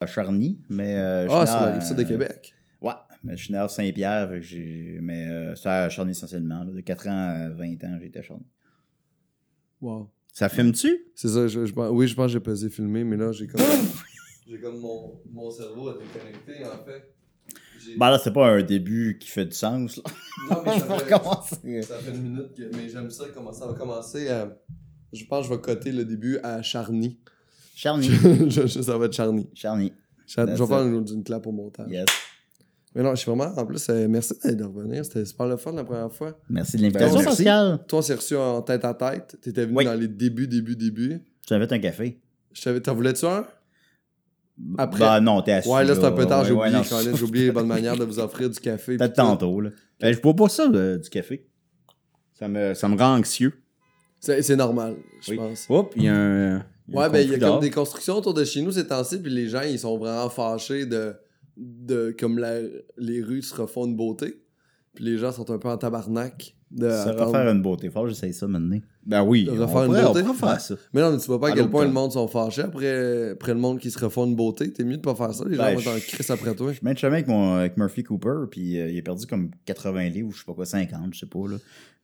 à Charny, mais. euh, je Ah, suis c'est la à- rive sud de Québec. Ouais, mais je suis né à Saint-Pierre, mais euh, c'est à Charny essentiellement. là. De 4 ans à 20 ans, j'étais à Charny. Wow. Ça filme-tu? C'est ça, je, oui, je pense que j'ai pesé filmé, mais là, j'ai comme. j'ai comme mon, mon cerveau à déconnecter, en fait. Ben là, c'est pas un début qui fait du sens, là. non, mais ça fait, ça fait une minute, que, mais j'aime ça, comment ça va commencer. à- je pense que je vais coter le début à Charny. Charny. Je- je- ça va être Charny. Charny. Char- Je vais faire une, une clap au montage. Yes. Mais non, je suis vraiment. En plus, euh, merci de revenir. C'était super le fun la première fois. Merci de l'invitation, Ben. Pascal. Toi, on s'est reçu en tête à tête. T'étais venu Oui. dans les débuts, débuts, débuts. Je t'avais un café. T'en voulais-tu un? Après- Bah non, t'es assis. Ouais, là, c'est un peu tard. J'ai Ouais, oublié, j'ai les bonnes manières de vous offrir du café. Peut-être tantôt, là. Ben, je bois pas ça, là, du café. Ça me, ça me rend anxieux. C'est c'est normal, je Oui. pense. Oups, il y a un. Ouais, ben, il y a comme des constructions autour de chez nous ces temps-ci, puis les gens, ils sont vraiment fâchés de, de comme la- les rues se refont une beauté. Puis les gens sont un peu en tabarnak. De Ça attendre- refaire une beauté. Faut que j'essaye ça maintenant. Ben oui, De on refaire une pourrait, on beauté. faire ça. Mais non, mais tu vois pas à À quel point le monde sont fâchés après, après le monde qui se refont une beauté. T'es mieux de pas faire ça. Les gens Ben, vont être en crise après toi. Je mets de chemin avec, mon, avec Murphy Cooper, puis euh, il a perdu comme 80 livres, ou je sais pas quoi, 50, je sais pas, là.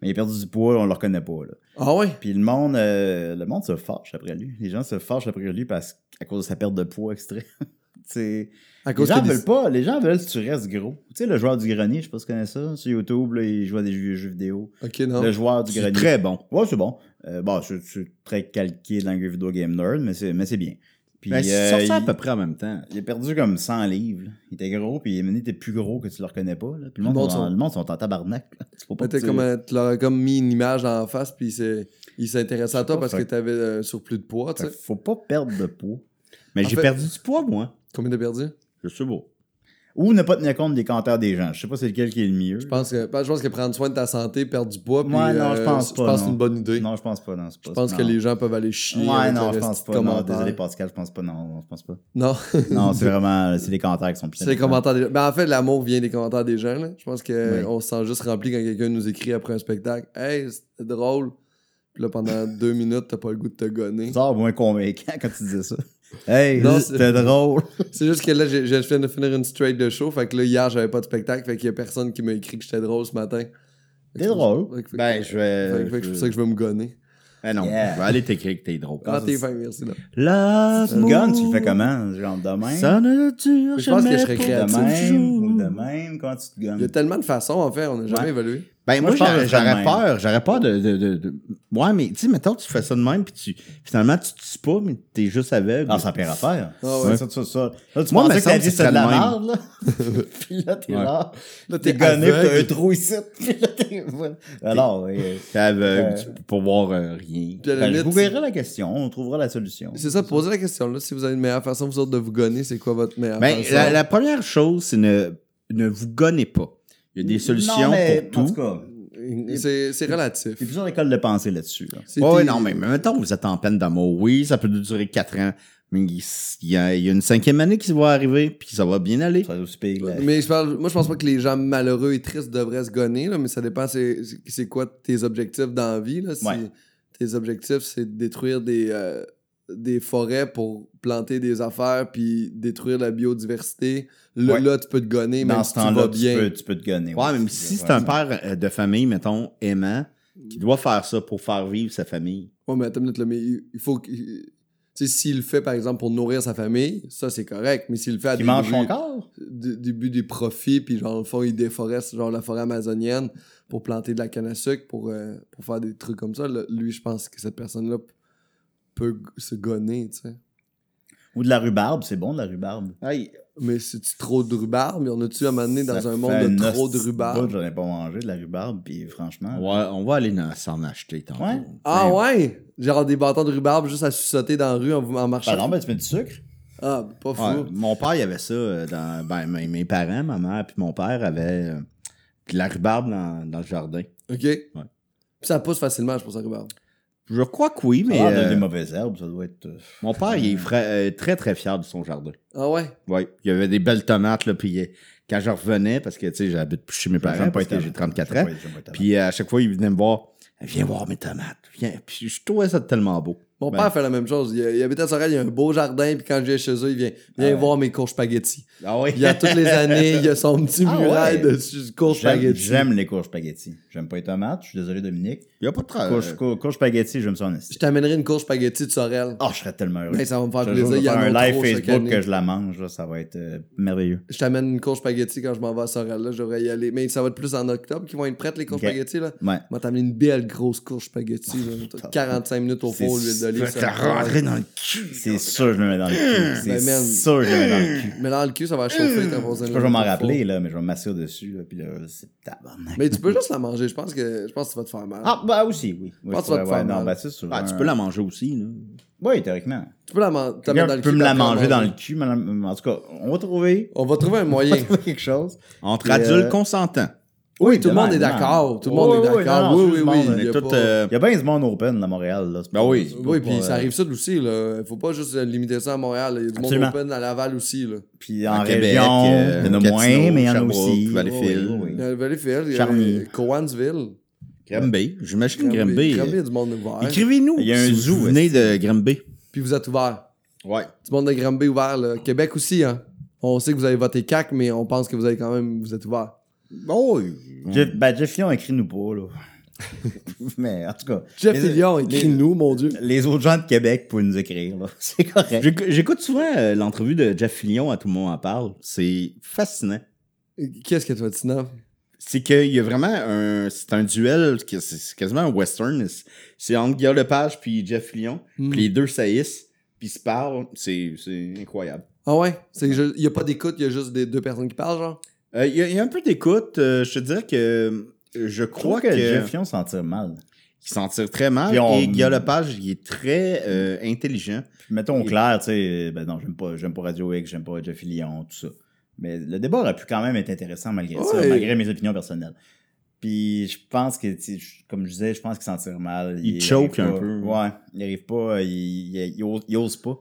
Mais il a perdu du poids, on le reconnaît pas, là. Ah ouais? Puis le monde, euh, le monde se fâche après lui. Les gens se fâchent après lui parce qu'à cause de sa perte de poids extrême. À les gens veulent des- pas, les gens veulent que tu restes gros. Tu sais, le joueur du grenier, je sais pas si tu connais ça, sur YouTube, là, il joue à des jeux, jeux vidéo. Ok, non. Le joueur du grenier. très bon. Ouais, c'est bon. Euh, bon, c'est c'est très calqué dans le vidéo game nerd, mais c'est mais c'est bien. Puis, Ben, c'est euh, à peu près en même temps. il a perdu comme 100 livres. là. Il était gros, puis il était plus gros que tu le reconnais pas. Là. Puis le monde, Le monde sont, sont- le monde sont en tabarnak. Tu faut pas tu- comme, euh, tu leur as comme mis une image en face, puis c'est- il s'intéressait à toi pas, parce que fait- t'avais un surplus de poids, tu Fait Faut pas perdre de poids. Mais En j'ai fait- perdu du poids, moi. Combien t'as perdu? Je sais pas. Ou ne pas tenir compte des commentaires des gens. Je sais pas c'est lequel qui est le mieux. Je pense que, je pense que prendre soin de ta santé, perdre du poids, puis Ouais, non, je euh, pense pas, Je pense que c'est une bonne idée. Non, je pense pas. Non, c'est pas Je pense que les gens peuvent aller chier. Ouais, non, je pense de pas. Non, désolé, Pascal, je pense pas. Non, non, je pense pas. Non, Non, c'est vraiment. C'est les commentaires qui sont plus c'est les commentaires des gens. Ben, en fait, l'amour vient des commentaires des gens. Là. Je pense qu'on Oui. on se sent juste rempli quand quelqu'un nous écrit après un spectacle. Hey, c'était drôle. Puis là, pendant deux minutes, t'as pas le goût de te gonner. Ça moins convaincant quand tu disais ça. Hey, Non, c'était drôle. C'est juste que là, j'ai j'ai fait de finir une straight de show. Fait que là, hier, j'avais pas de spectacle. Fait qu'il y a personne qui m'a écrit que j'étais drôle ce matin. T'es drôle. fait que- Ben, je vais. fait que c'est pour ça que je vais me gonner. Ben non, Yeah. je vais aller t'écrire que t'es drôle. Ah, t'es fin, merci. Là. Love gun, tu le fais comment? Genre de même? Ça ne dure Je pense que jamais je serais pour de créatif. même ou de même? Comment tu te Il y a gonnes? tellement de façons, en fait, on n'a jamais Ouais. évolué. Ben, Moi, je j'aurais je peur. J'aurais peur de, de, de, de- Ouais, mais tu sais, mettons, tu fais ça de même, puis tu... finalement, tu te tues pas, mais t'es juste aveugle. Ah, ça pire à faire. Ah ouais. Ça, ça, ça. Là, tu Moi, pensais que semble vie de la merde, là? puis là, t'es Ouais. là. Là, T'es gonné, pis t'as un trou ici. Puis là, t'es... Alors, oui. T'es aveugle Euh, tu peux pas voir euh, rien. La Ben, je limite, vous verrai la question, on trouvera la solution. C'est ça, posez la question. Là, si vous avez une meilleure façon, vous autres, de vous gonner, c'est quoi votre meilleure Ben, façon? la, la première chose, c'est ne, ne vous gonnez pas. Il y a des solutions Non, mais, pour En tout. C'est c'est relatif. il y a plusieurs écoles de pensée là-dessus. là. Tes- non, mais, mais mettons, vous êtes en peine d'amour. Oui, ça peut durer quatre ans. Mais il y, a, il y a une cinquième année qui va arriver, puis ça va bien aller. Ça va aussi Mais je parle, moi, je pense pas que les gens malheureux et tristes devraient se gonner, là, mais ça dépend c'est c'est quoi tes objectifs dans la vie. Là, si Ouais. tes objectifs, c'est de détruire des, euh, des forêts pour planter des affaires puis détruire la biodiversité, là, Ouais. là tu peux te gonner, Dans même ce si tu vas temps-là, tu bien. peux, tu peux te gonner. Ouais, mais si c'est un père euh, de famille, mettons, aimant, qui doit faire ça pour faire vivre sa famille. Ouais, mais attends une minute, là, mais il faut que. Tu sais, s'il le fait, par exemple, pour nourrir sa famille, ça, c'est correct. Mais s'il le fait à des mange son buts- corps? du, du but des profits, puis genre, au fond, il déforeste genre la forêt amazonienne pour planter de la canne à sucre, pour, euh, pour faire des trucs comme ça. Là, lui, je pense que cette personne-là peut se gonner, tu sais. Ou de la rhubarbe, c'est bon de la rhubarbe. Hey, Mais c'est-tu trop de rhubarbe? Y en a-tu à un moment donné dans un monde de trop de rhubarbe? J'en ai pas mangé de la rhubarbe, puis franchement. ouais, on va aller s'en acheter tantôt. Ouais. Ah Ben, ouais? Genre des bâtons de rhubarbe juste à sauter dans la rue en, en marchant? Par exemple, ben, tu mets du sucre? Ah, pas fou. Ouais, mon père, il avait ça euh, dans. Ben, mes, mes parents, ma mère, puis mon père avaient euh, de la rhubarbe dans, dans le jardin. OK? Puis ça pousse facilement, je pense, la rhubarbe. Je crois que oui, mais. Euh, des mauvaises herbes, ça doit être. euh, mon père, il est fra- euh, très, très fier de son jardin. Ah ouais? Oui, il y avait des belles tomates, là, puis euh, quand je revenais, parce que, tu sais, j'habite plus chez mes parents, parce que j'ai tomates. 34 J'aime ans, puis à chaque fois, il venait me voir, viens voir mes tomates, viens, puis je trouvais ça tellement beau. Mon Ben. père fait la même chose. Il, il habite à Sorel, il y a un beau jardin, puis quand je viens chez eux, il vient, viens Ah ouais. voir mes cours spaghetti. Ah oui. Il y a toutes les années, il y a son petit Ah ouais. dessus, cours J'aime spaghetti. j'aime les courges spaghetti. J'aime pas les tomates, je suis désolé Dominique. Il y a pas de tra- Courge, cour- courge spaghetti, j'aime ça en Je esti. t'amènerai une cour spaghetti de Sorel. Oh, je serais tellement heureux. Ben, ça va me faire Je plaisir. je Il vais y a un live Facebook que je la mange, là, ça va être euh, merveilleux. Je t'amène une cour spaghetti quand je m'en vais à Sorel. Là, je devrais y aller. Mais ça va être plus en octobre qu'ils vont être prêtes, les cours Ok. spaghetti. Là. Ouais. Moi, t'amener une belle grosse cour spaghetti. Là. 45 minutes au four, l'huile d'olive. Tu ça rentrer dans le cul. C'est sûr que je le mets dans le cul. Ben, C'est sûr que je le mets dans le cul. Mais dans le cul, ça va chauffer quand on Je sais pas, je vais m'en rappeler, là, mais je vais m'assurer dessus, là, puis là, c'est tabarnak. Mais tu peux juste la manger. Je pense que, je pense que tu vas te faire mal. Ah, aussi, oui. oui pense que c'est tu vas te vrai, faire ouais, non, mal. bah, c'est sûr. Ah, tu peux la manger aussi, là. Oui, théoriquement. Tu peux la man- t'as Quelqu'un mettre dans le peut cul. me la manger dans le manger. cul, mais la- en tout cas, on va trouver. On va trouver un On moyen. va trouver quelque chose. Entre Et, adultes euh, consentants. Oui, tout le monde est d'accord. Tout le monde est d'accord. Oui, oui, oui. il y a euh, Il y a bien du monde open à Montréal. Là, Ben oui. Oui, puis ça euh, arrive ça aussi, là. Faut pas juste limiter ça à Montréal. Il y a du Absolument. monde open à Laval aussi, là. Puis en Québec, région, euh, il y en a moins, mais il y en a aussi. Valleyfield. Oui, oui, Il y oui. a Valleyfield, il y a Charny. Cowansville. Granby. J'imagine Granby. Granby. Granby, il y a du monde ouvert. Écrivez-nous. Il y a un si zoo, Vous venez de Granby. Puis vous êtes ouvert. Ouais. Du monde de Granby ouvert, là. Québec aussi, hein. On sait que vous avez voté CAC, mais on pense que vous avez quand même, vous êtes ouvert. Oh, Jeff, ben, Jeff Lyon, écrit-nous pas, là. mais en tout cas. Jeff les- Fillion, les- écris-nous, mon Dieu. Les autres gens de Québec pouvaient nous écrire, là. C'est correct. J'éc- J'écoute souvent euh, l'entrevue de Jeff Fillion, à tout le monde en parle. C'est fascinant. Qu'est-ce que tu vas dire, Sina? C'est qu'il y a vraiment un. C'est un duel, que c'est quasiment un western. C'est entre Guillaume Lepage puis Jeff Fillion. Hmm. Puis les deux saillissent, puis ils se parlent. C'est c'est incroyable. Ah ouais? C'est que je- il y a pas d'écoute, il y a juste des deux personnes qui parlent, genre? Euh, Il y, a- il y a un peu d'écoute. euh, je te dirais que je Je crois que, que, Jeff Lyon s'en tire mal. il s'en tire très mal. On- Et Guillaume Lepage, il est très euh, intelligent. Puis mettons au clair, tu sais, ben non, j'aime pas, j'aime pas Radio X, j'aime pas Jeff Lyon, tout ça. Mais le débat aurait pu quand même être intéressant malgré ça, malgré mes opinions personnelles. Puis je pense que, tu sais, je- comme je disais, je pense qu'il s'en tire mal. Il choke arrive un pas- peu. Ouais, il arrive pas, il, il, il ose, il ose pas.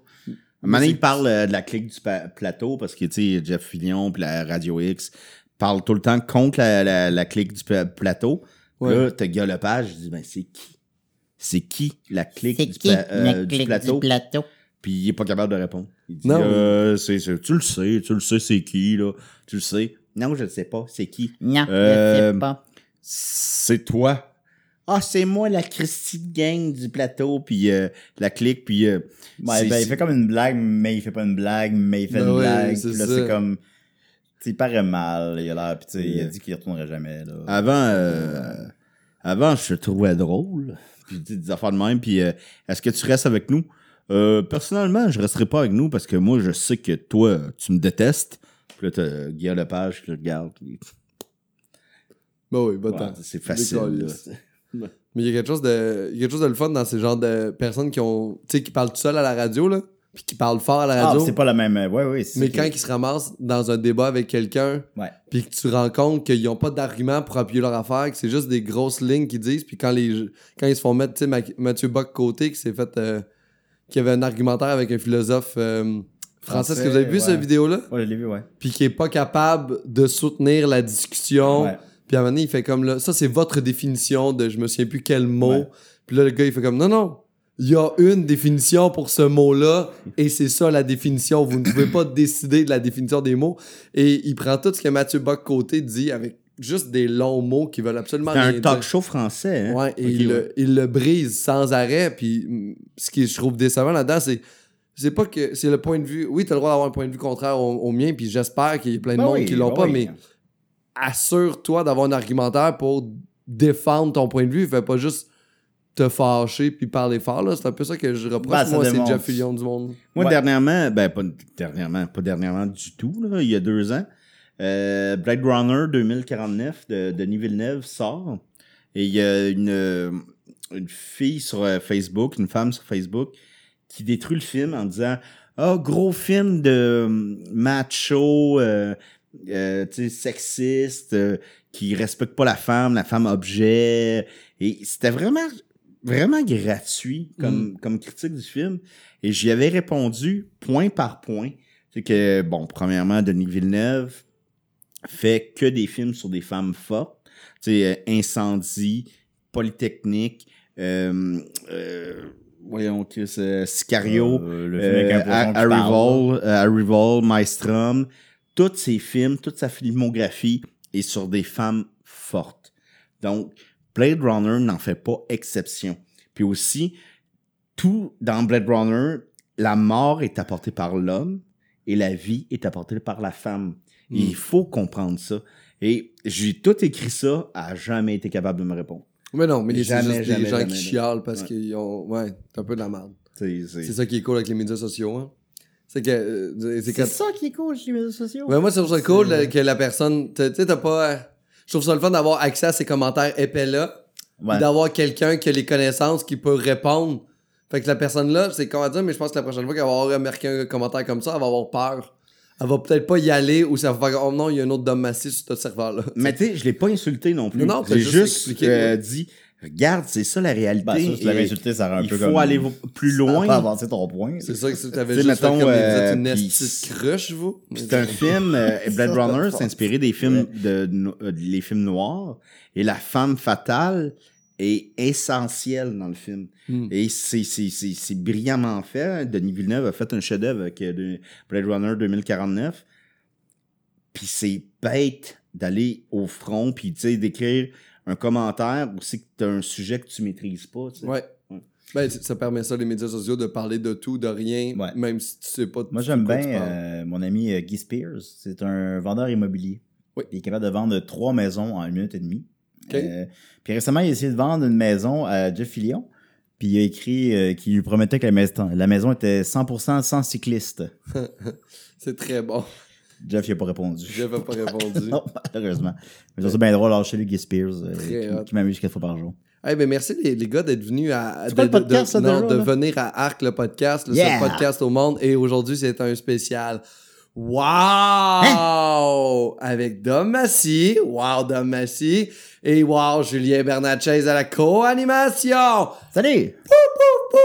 Maintenant, il parle euh, de la clique du plateau parce que, tu sais, Jeff Fillion puis la Radio X parle tout le temps contre la, la, la clique du plateau. Ouais. Là, t'as Guillaume Lepage, je dis, ben, c'est qui? C'est qui la clique C'est du, qui pla- euh, la du clique plateau? du plateau? Puis il est pas capable de répondre. Il dit, Non. euh, c'est, c'est- tu le sais, tu le sais, c'est qui, là? Tu le sais. Non, je ne sais pas, c'est qui? Non, Euh, je sais pas. C'est toi. Ah, c'est moi, la Christie de gang du plateau, puis euh, la clique, puis... euh, Ouais, ben, il fait comme une blague, mais il fait pas une blague, mais il fait Ben une ouais, blague. c'est Puis là, ça. c'est comme. il paraît mal, il a l'air, puis tu sais, il a dit qu'il retournerait jamais. Là. Avant, euh, avant, je te trouvais drôle. Puis des affaires de même. Puis euh, est-ce que tu restes avec nous? Euh, personnellement, je resterai pas avec nous parce que moi, je sais que toi, tu me détestes. Puis là, t'as Guillaume Lepage qui le regarde. puis- Ben oui, va Ouais, c'est facile. là. Mais il y a quelque chose de, il y a quelque chose de le fun dans ces genres de personnes qui ont, tu sais, qui parlent tout seul à la radio, là, puis qui parlent fort à la Ah, radio. c'est pas la même. euh, Ouais, ouais. c'est mais quand ils se ramassent dans un débat avec quelqu'un, Ouais. puis que tu rends compte qu'ils n'ont pas d'argument pour appuyer leur affaire, que c'est juste des grosses lignes qu'ils disent, puis quand, les, quand ils se font mettre, tu sais, Ma- Mathieu Bock côté, qui s'est fait, euh, qui avait un argumentaire avec un philosophe euh, français, est-ce que vous avez vu cette vidéo-là? Ouais, je l'ai vu, ouais. Puis qui est pas capable de soutenir la discussion. Ouais. Puis à un moment donné, il fait comme là, ça c'est votre définition de je me souviens plus quel mot. Ouais. Puis là, le gars, il fait comme non, non, il y a une définition pour ce mot-là et c'est ça la définition. Vous ne pouvez pas décider de la définition des mots. Et il prend tout ce que Mathieu Bock-Côté dit avec juste des longs mots qui veulent absolument C'est rien un dire. talk show français. Hein? Ouais, et il, ouais. Le, il le brise sans arrêt. Puis mm, ce qui je trouve décevant là-dedans, c'est c'est pas que c'est le point de vue. Oui, t'as le droit d'avoir un point de vue contraire au, au mien, puis j'espère qu'il y a plein de Ben monde oui, qui l'ont ben pas, oui. mais assure-toi d'avoir un argumentaire pour défendre ton point de vue. Fais pas juste te fâcher puis parler fort. là. C'est un peu ça que je reproche. Ben, Moi, c'est. Jeff Fillion du monde. Moi, Ouais. dernièrement, ben pas dernièrement, pas dernièrement du tout, là, il y a deux ans, euh, Blade Runner 2049 de Denis Villeneuve sort. Et il y a une, euh, une fille sur euh, Facebook, une femme sur Facebook, qui détruit le film en disant Ah, gros film de euh, macho, euh, euh, tu sais, sexiste, euh, qui respecte pas la femme, la femme objet. Et c'était vraiment, vraiment gratuit comme, comme critique du film. Et j'y avais répondu point par point. C'est que, bon, premièrement, Denis Villeneuve fait que des films sur des femmes fortes. Tu sais, euh, Incendie, Polytechnique, euh, euh, voyons, Chris, euh, Sicario, Harry Vol, Maelstrom, tous ces films, toute sa filmographie est sur des femmes fortes. Donc, Blade Runner n'en fait pas exception. Puis aussi, tout dans Blade Runner, la mort est apportée par l'homme et la vie est apportée par la femme. Il faut comprendre ça. Et j'ai tout écrit ça, a jamais été capable de me répondre. Mais non, mais c'est Jamais, juste jamais, des gens jamais, qui jamais. chialent parce Ouais. qu'ils ont. Ouais, c'est un peu de la merde. C'est- ça qui est cool avec les médias sociaux. Hein. C'est que. euh, c'est C'est quand- ça qui est cool chez les réseaux sociaux. Ouais, moi, je trouve ça cool euh, que la personne. Tu sais, t'as pas. Je trouve ça le fun d'avoir accès à ces commentaires épais-là. Ouais. D'avoir quelqu'un qui a les connaissances qui peut répondre. Fait que la personne-là, c'est comment dire, mais je pense que la prochaine fois qu'elle va avoir remarqué un commentaire comme ça, elle va avoir peur. Elle va peut-être pas y aller ou ça va faire Oh non, il y a un autre Dom Massy sur ce serveur-là. Mais tu sais, je l'ai pas insulté non plus. Non, t'as J'ai juste juste, expliqué, euh, dit, regarde, c'est ça la réalité. Ben, ça, si tu l'avais insulté, ça aurait un il peu faut comme. aller vo- plus Ça loin. pas avancé ton point. C'est ça que si t'avais Tu sais, juste fait mettons, comme vous euh, une petite cruche, vous. C'est un film, euh, Blade Runner, ça c'est inspiré des films de, no- euh, les films noirs. Et la femme fatale est essentielle dans le film. Hmm. Et c'est, brillamment fait. Denis Villeneuve a fait un chef-d'œuvre avec euh, de- Blade Runner 2049. Puis c'est bête d'aller au front, puis tu d'écrire un commentaire aussi que t'as un sujet que tu maîtrises pas. tu sais. Ouais. Ben, ça permet ça, les médias sociaux, de parler de tout, de rien, Ouais. même si tu sais pas de Moi, j'aime bien tu euh, mon ami euh, Guy Spears. C'est un vendeur immobilier. Oui. Il est capable de vendre trois maisons en une minute et demie. Euh, puis récemment, il a essayé de vendre une maison à Jeff Fillion. Puis il a écrit euh, qu'il lui promettait que la maison, la maison était 100% sans cycliste. C'est très bon. Jeff, il n'a pas répondu. Je n'avais pas répondu. non, malheureusement. Mais ça bien drôle, lâcher lui Guy Spears, euh, qui, qui m'amuse quatre fois par jour. Eh ben merci les, les gars d'être venus à C'est de, le podcast, de- ça, non, déjà, de là? venir à Arc le podcast, le Yeah! seul podcast au monde et aujourd'hui c'est un spécial. Wow! Hein? Avec Dom Massy, wow Dom Massy et wow Julien Bernatchez à la co-animation. Salut! Pouf, pouf,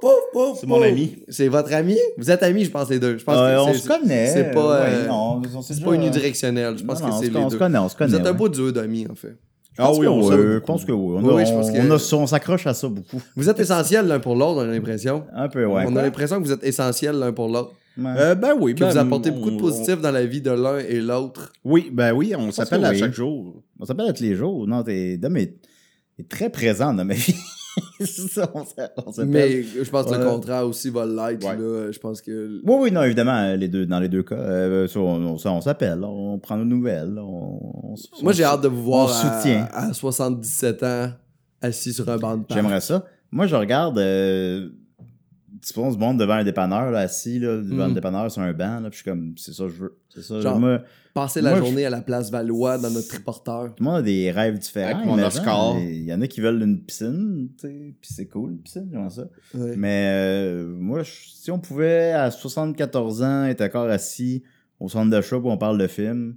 pouf, pouf, C'est mon pouf. ami. C'est votre ami? Vous êtes amis, je pense les deux. Je pense Euh, que on c'est- se connaît. C'est pas, ouais, euh, non, c'est déjà- pas unidirectionnel. Je pense Non, que c'est les on deux. se connaît, on se connaît. Vous êtes un ouais. beau duo d'amis en fait. Je pense Ah oui, on oui, je pense que oui. On, Oui, a- oui, je pense on- que- on a- on s'accroche à ça beaucoup. Vous êtes essentiels l'un pour l'autre, on a l'impression. Un peu, ouais. on quoi? a l'impression que vous êtes essentiels l'un pour l'autre. Euh, ben oui, Que ben, vous apportez on- beaucoup de on- positifs dans la vie de l'un et l'autre. Oui, ben oui, on s'appelle à oui. chaque jour. On s'appelle à tous les jours. Non, t'es, Dom est, est très présent dans ma vie. c'est ça, on. Mais je pense que le contraire aussi va l'être. Ouais. là. Je pense que. Oui, oui, non, évidemment, les deux, dans les deux cas. Euh, ça, on, on- ça, on s'appelle, on prend nos nouvelles. On, Moi, on j'ai hâte de vous voir à, à 77 ans assis sur un banc de. J'aimerais ça. Moi, je regarde, euh, tu penses, monde devant un dépanneur, là, assis, là, devant Mm. le dépanneur sur un banc, là, puis je suis comme, c'est ça que je veux. C'est ça. Genre, moi, Passer la Moi, je- journée à la place Valois dans notre triporteur. Tout le monde a des rêves différents. Avec mon. Oscar. Il y en a qui veulent une piscine, tu sais, puis c'est cool, une piscine, comment ça. Mais euh, moi, je- si on pouvait, à 74 ans, être encore assis au centre d'achat où on parle de film,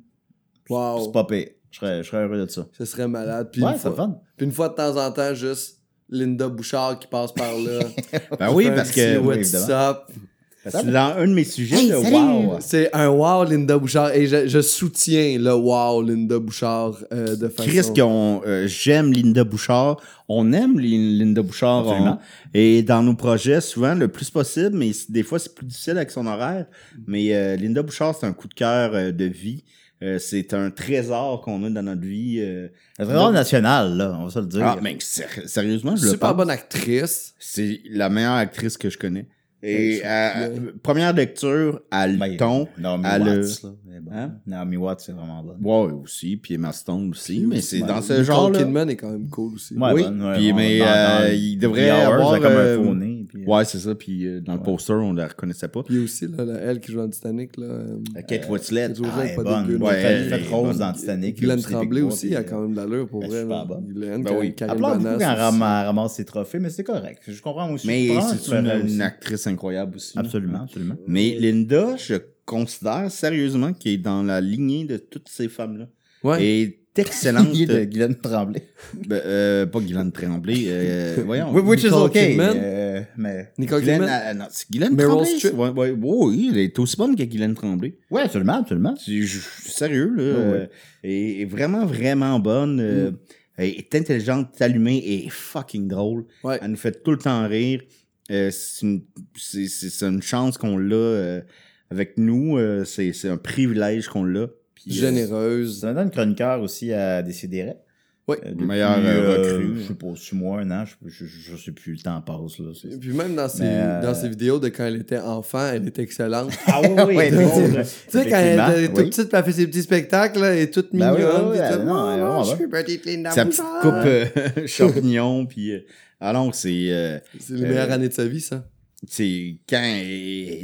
Wow. c'est pas pire. Je serais, je serais heureux de ça. Ce serait malade. Puis, ouais, une c'est fois, fun. puis une fois de temps en temps, juste Linda Bouchard qui passe par là. Ben oui, parce que What's up? c'est dans un de mes sujets, Hey, le salut! wow. C'est un wow Linda Bouchard et je, je soutiens le wow Linda Bouchard euh, de façon... Chris, euh, j'aime Linda Bouchard. On aime Lin- Linda Bouchard. On- et dans nos projets, souvent, le plus possible, mais des fois, c'est plus difficile avec son horaire. Mais euh, Linda Bouchard, c'est un coup de cœur euh, de vie. Euh, c'est un trésor qu'on a dans notre vie. euh. Le trésor national, là, on va se le dire. Ah, mais ser- sérieusement, je le Super pense. bonne actrice. C'est la meilleure actrice que je connais. Et euh, je- euh, première lecture, à le Ben, ton. Naomi à le- Watts, là. mais bon. Hein? Naomi Watts, c'est vraiment bon. Ouais, aussi. Puis Emma Stone aussi. mais c'est ouais. dans ce genre-là. Kidman est quand même cool aussi. Ouais, oui, bonne, ouais, puis, mais dans- dans euh, le- il devrait Hours, avoir... a comme euh, un faux nez. Puis- Ouais, c'est ça. Puis euh, dans le poster, on la reconnaissait pas. Puis aussi, là, la- elle qui joue dans Titanic, là... euh, Kate Winslet. Kate Winslet, Ah, elle est pas bonne. dégueu, Ouais, non. elle Elle fait rose bonne. dans Titanic. Glenn Tremblay aussi Bois, a quand même de l'allure pour Elle est vrai. super bonne. Glenn, Ben oui. Elle ramasse ses trophées, mais c'est correct. Je comprends aussi. Mais c'est une, actrice incroyable aussi. Absolument, absolument. Mais Linda, je considère sérieusement qu'elle est dans la lignée de toutes ces femmes-là. Ouais. Est excellente. Il est de Guylaine Tremblay? Ben, euh, pas Guylaine Tremblay. euh, voyons. Which is Nicole okay. Kidman. euh, mais... Nicole Guylaine, Kidman? euh, non, c'est Guylaine Meryl Tremblay. Streep. Ouais, oui, elle est aussi bonne que Guylaine Tremblay. Ouais, absolument, absolument. C'est- Je je suis sérieux, là. Ouais, euh, ouais. Elle est vraiment, vraiment bonne. euh, Mm. Elle est intelligente, allumée et fucking drôle. Ouais. Elle nous fait tout le temps rire. Euh, c'est une, c'est- c'est- c'est une chance qu'on l'a euh, avec nous. euh, c'est c'est un privilège qu'on l'a. Puis, euh, Généreuse. Ça me donne chroniqueur aussi à Décideret. Oui. Euh, depuis, Meilleur, euh, recrue. Je sais pas, six mois, un an, je, je, je sais plus, le temps passe. Là. C'est- Puis même dans ses, euh, dans ses vidéos de quand elle était enfant, elle était excellente. Ah oui, oui, effectivement. Tu sais, quand elle était toute oui. petite, elle fait ses petits spectacles, là, elle est toute Ben oui, mignonne. oui, puis oui, tout. elle- non, vraiment je suis petite Linda Sa petite coupe euh, champignon. puis, euh, ah non, c'est. euh, C'est les meilleures années de sa vie, ça. c'est quand elle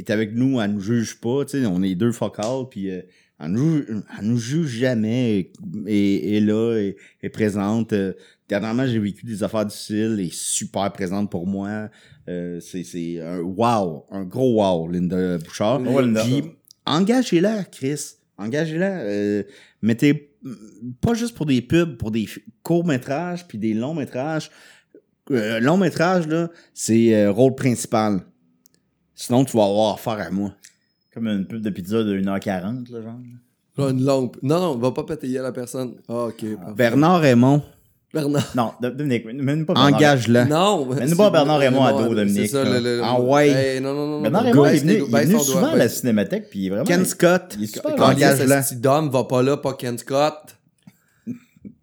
est avec nous, elle nous juge pas, tu sais, on est deux focales, puis euh, elle, nous, elle nous juge jamais, et, et là, et, est présente. Euh, dernièrement, j'ai vécu des affaires difficiles, et super présente pour moi. Euh, c'est un wow, un gros wow, Linda Bouchard. Oh, Linda. Puis, engagez-la, Chris. Engagez-la. Euh, mettez, pas juste pour des pubs, pour des courts-métrages, puis des longs-métrages. Long-métrage, là, c'est rôle principal. Sinon, tu vas avoir affaire à moi. Comme une pub de pizza de 1h40, là, genre. Là, une longue. Non, non, va pas péter à la personne. Ah, ok. parfait. Bernard Raymond, Bernard. Non, de- Dominique, même pas Bernard. engage-la. Non, Mais nous c'est- pas Bernard Raymond à dos, c'est Dominique, ça, là. le- le- le- Ah ouais. Hey, non, non, non. Bernard non. Raymond, il est venu, tes- il est baisse venu ton doigt, souvent à la baisse- cinémathèque, puis vraiment. Ken Scott, il est super Quand engage-la. ce petit Dom va pas là, pas Ken Scott.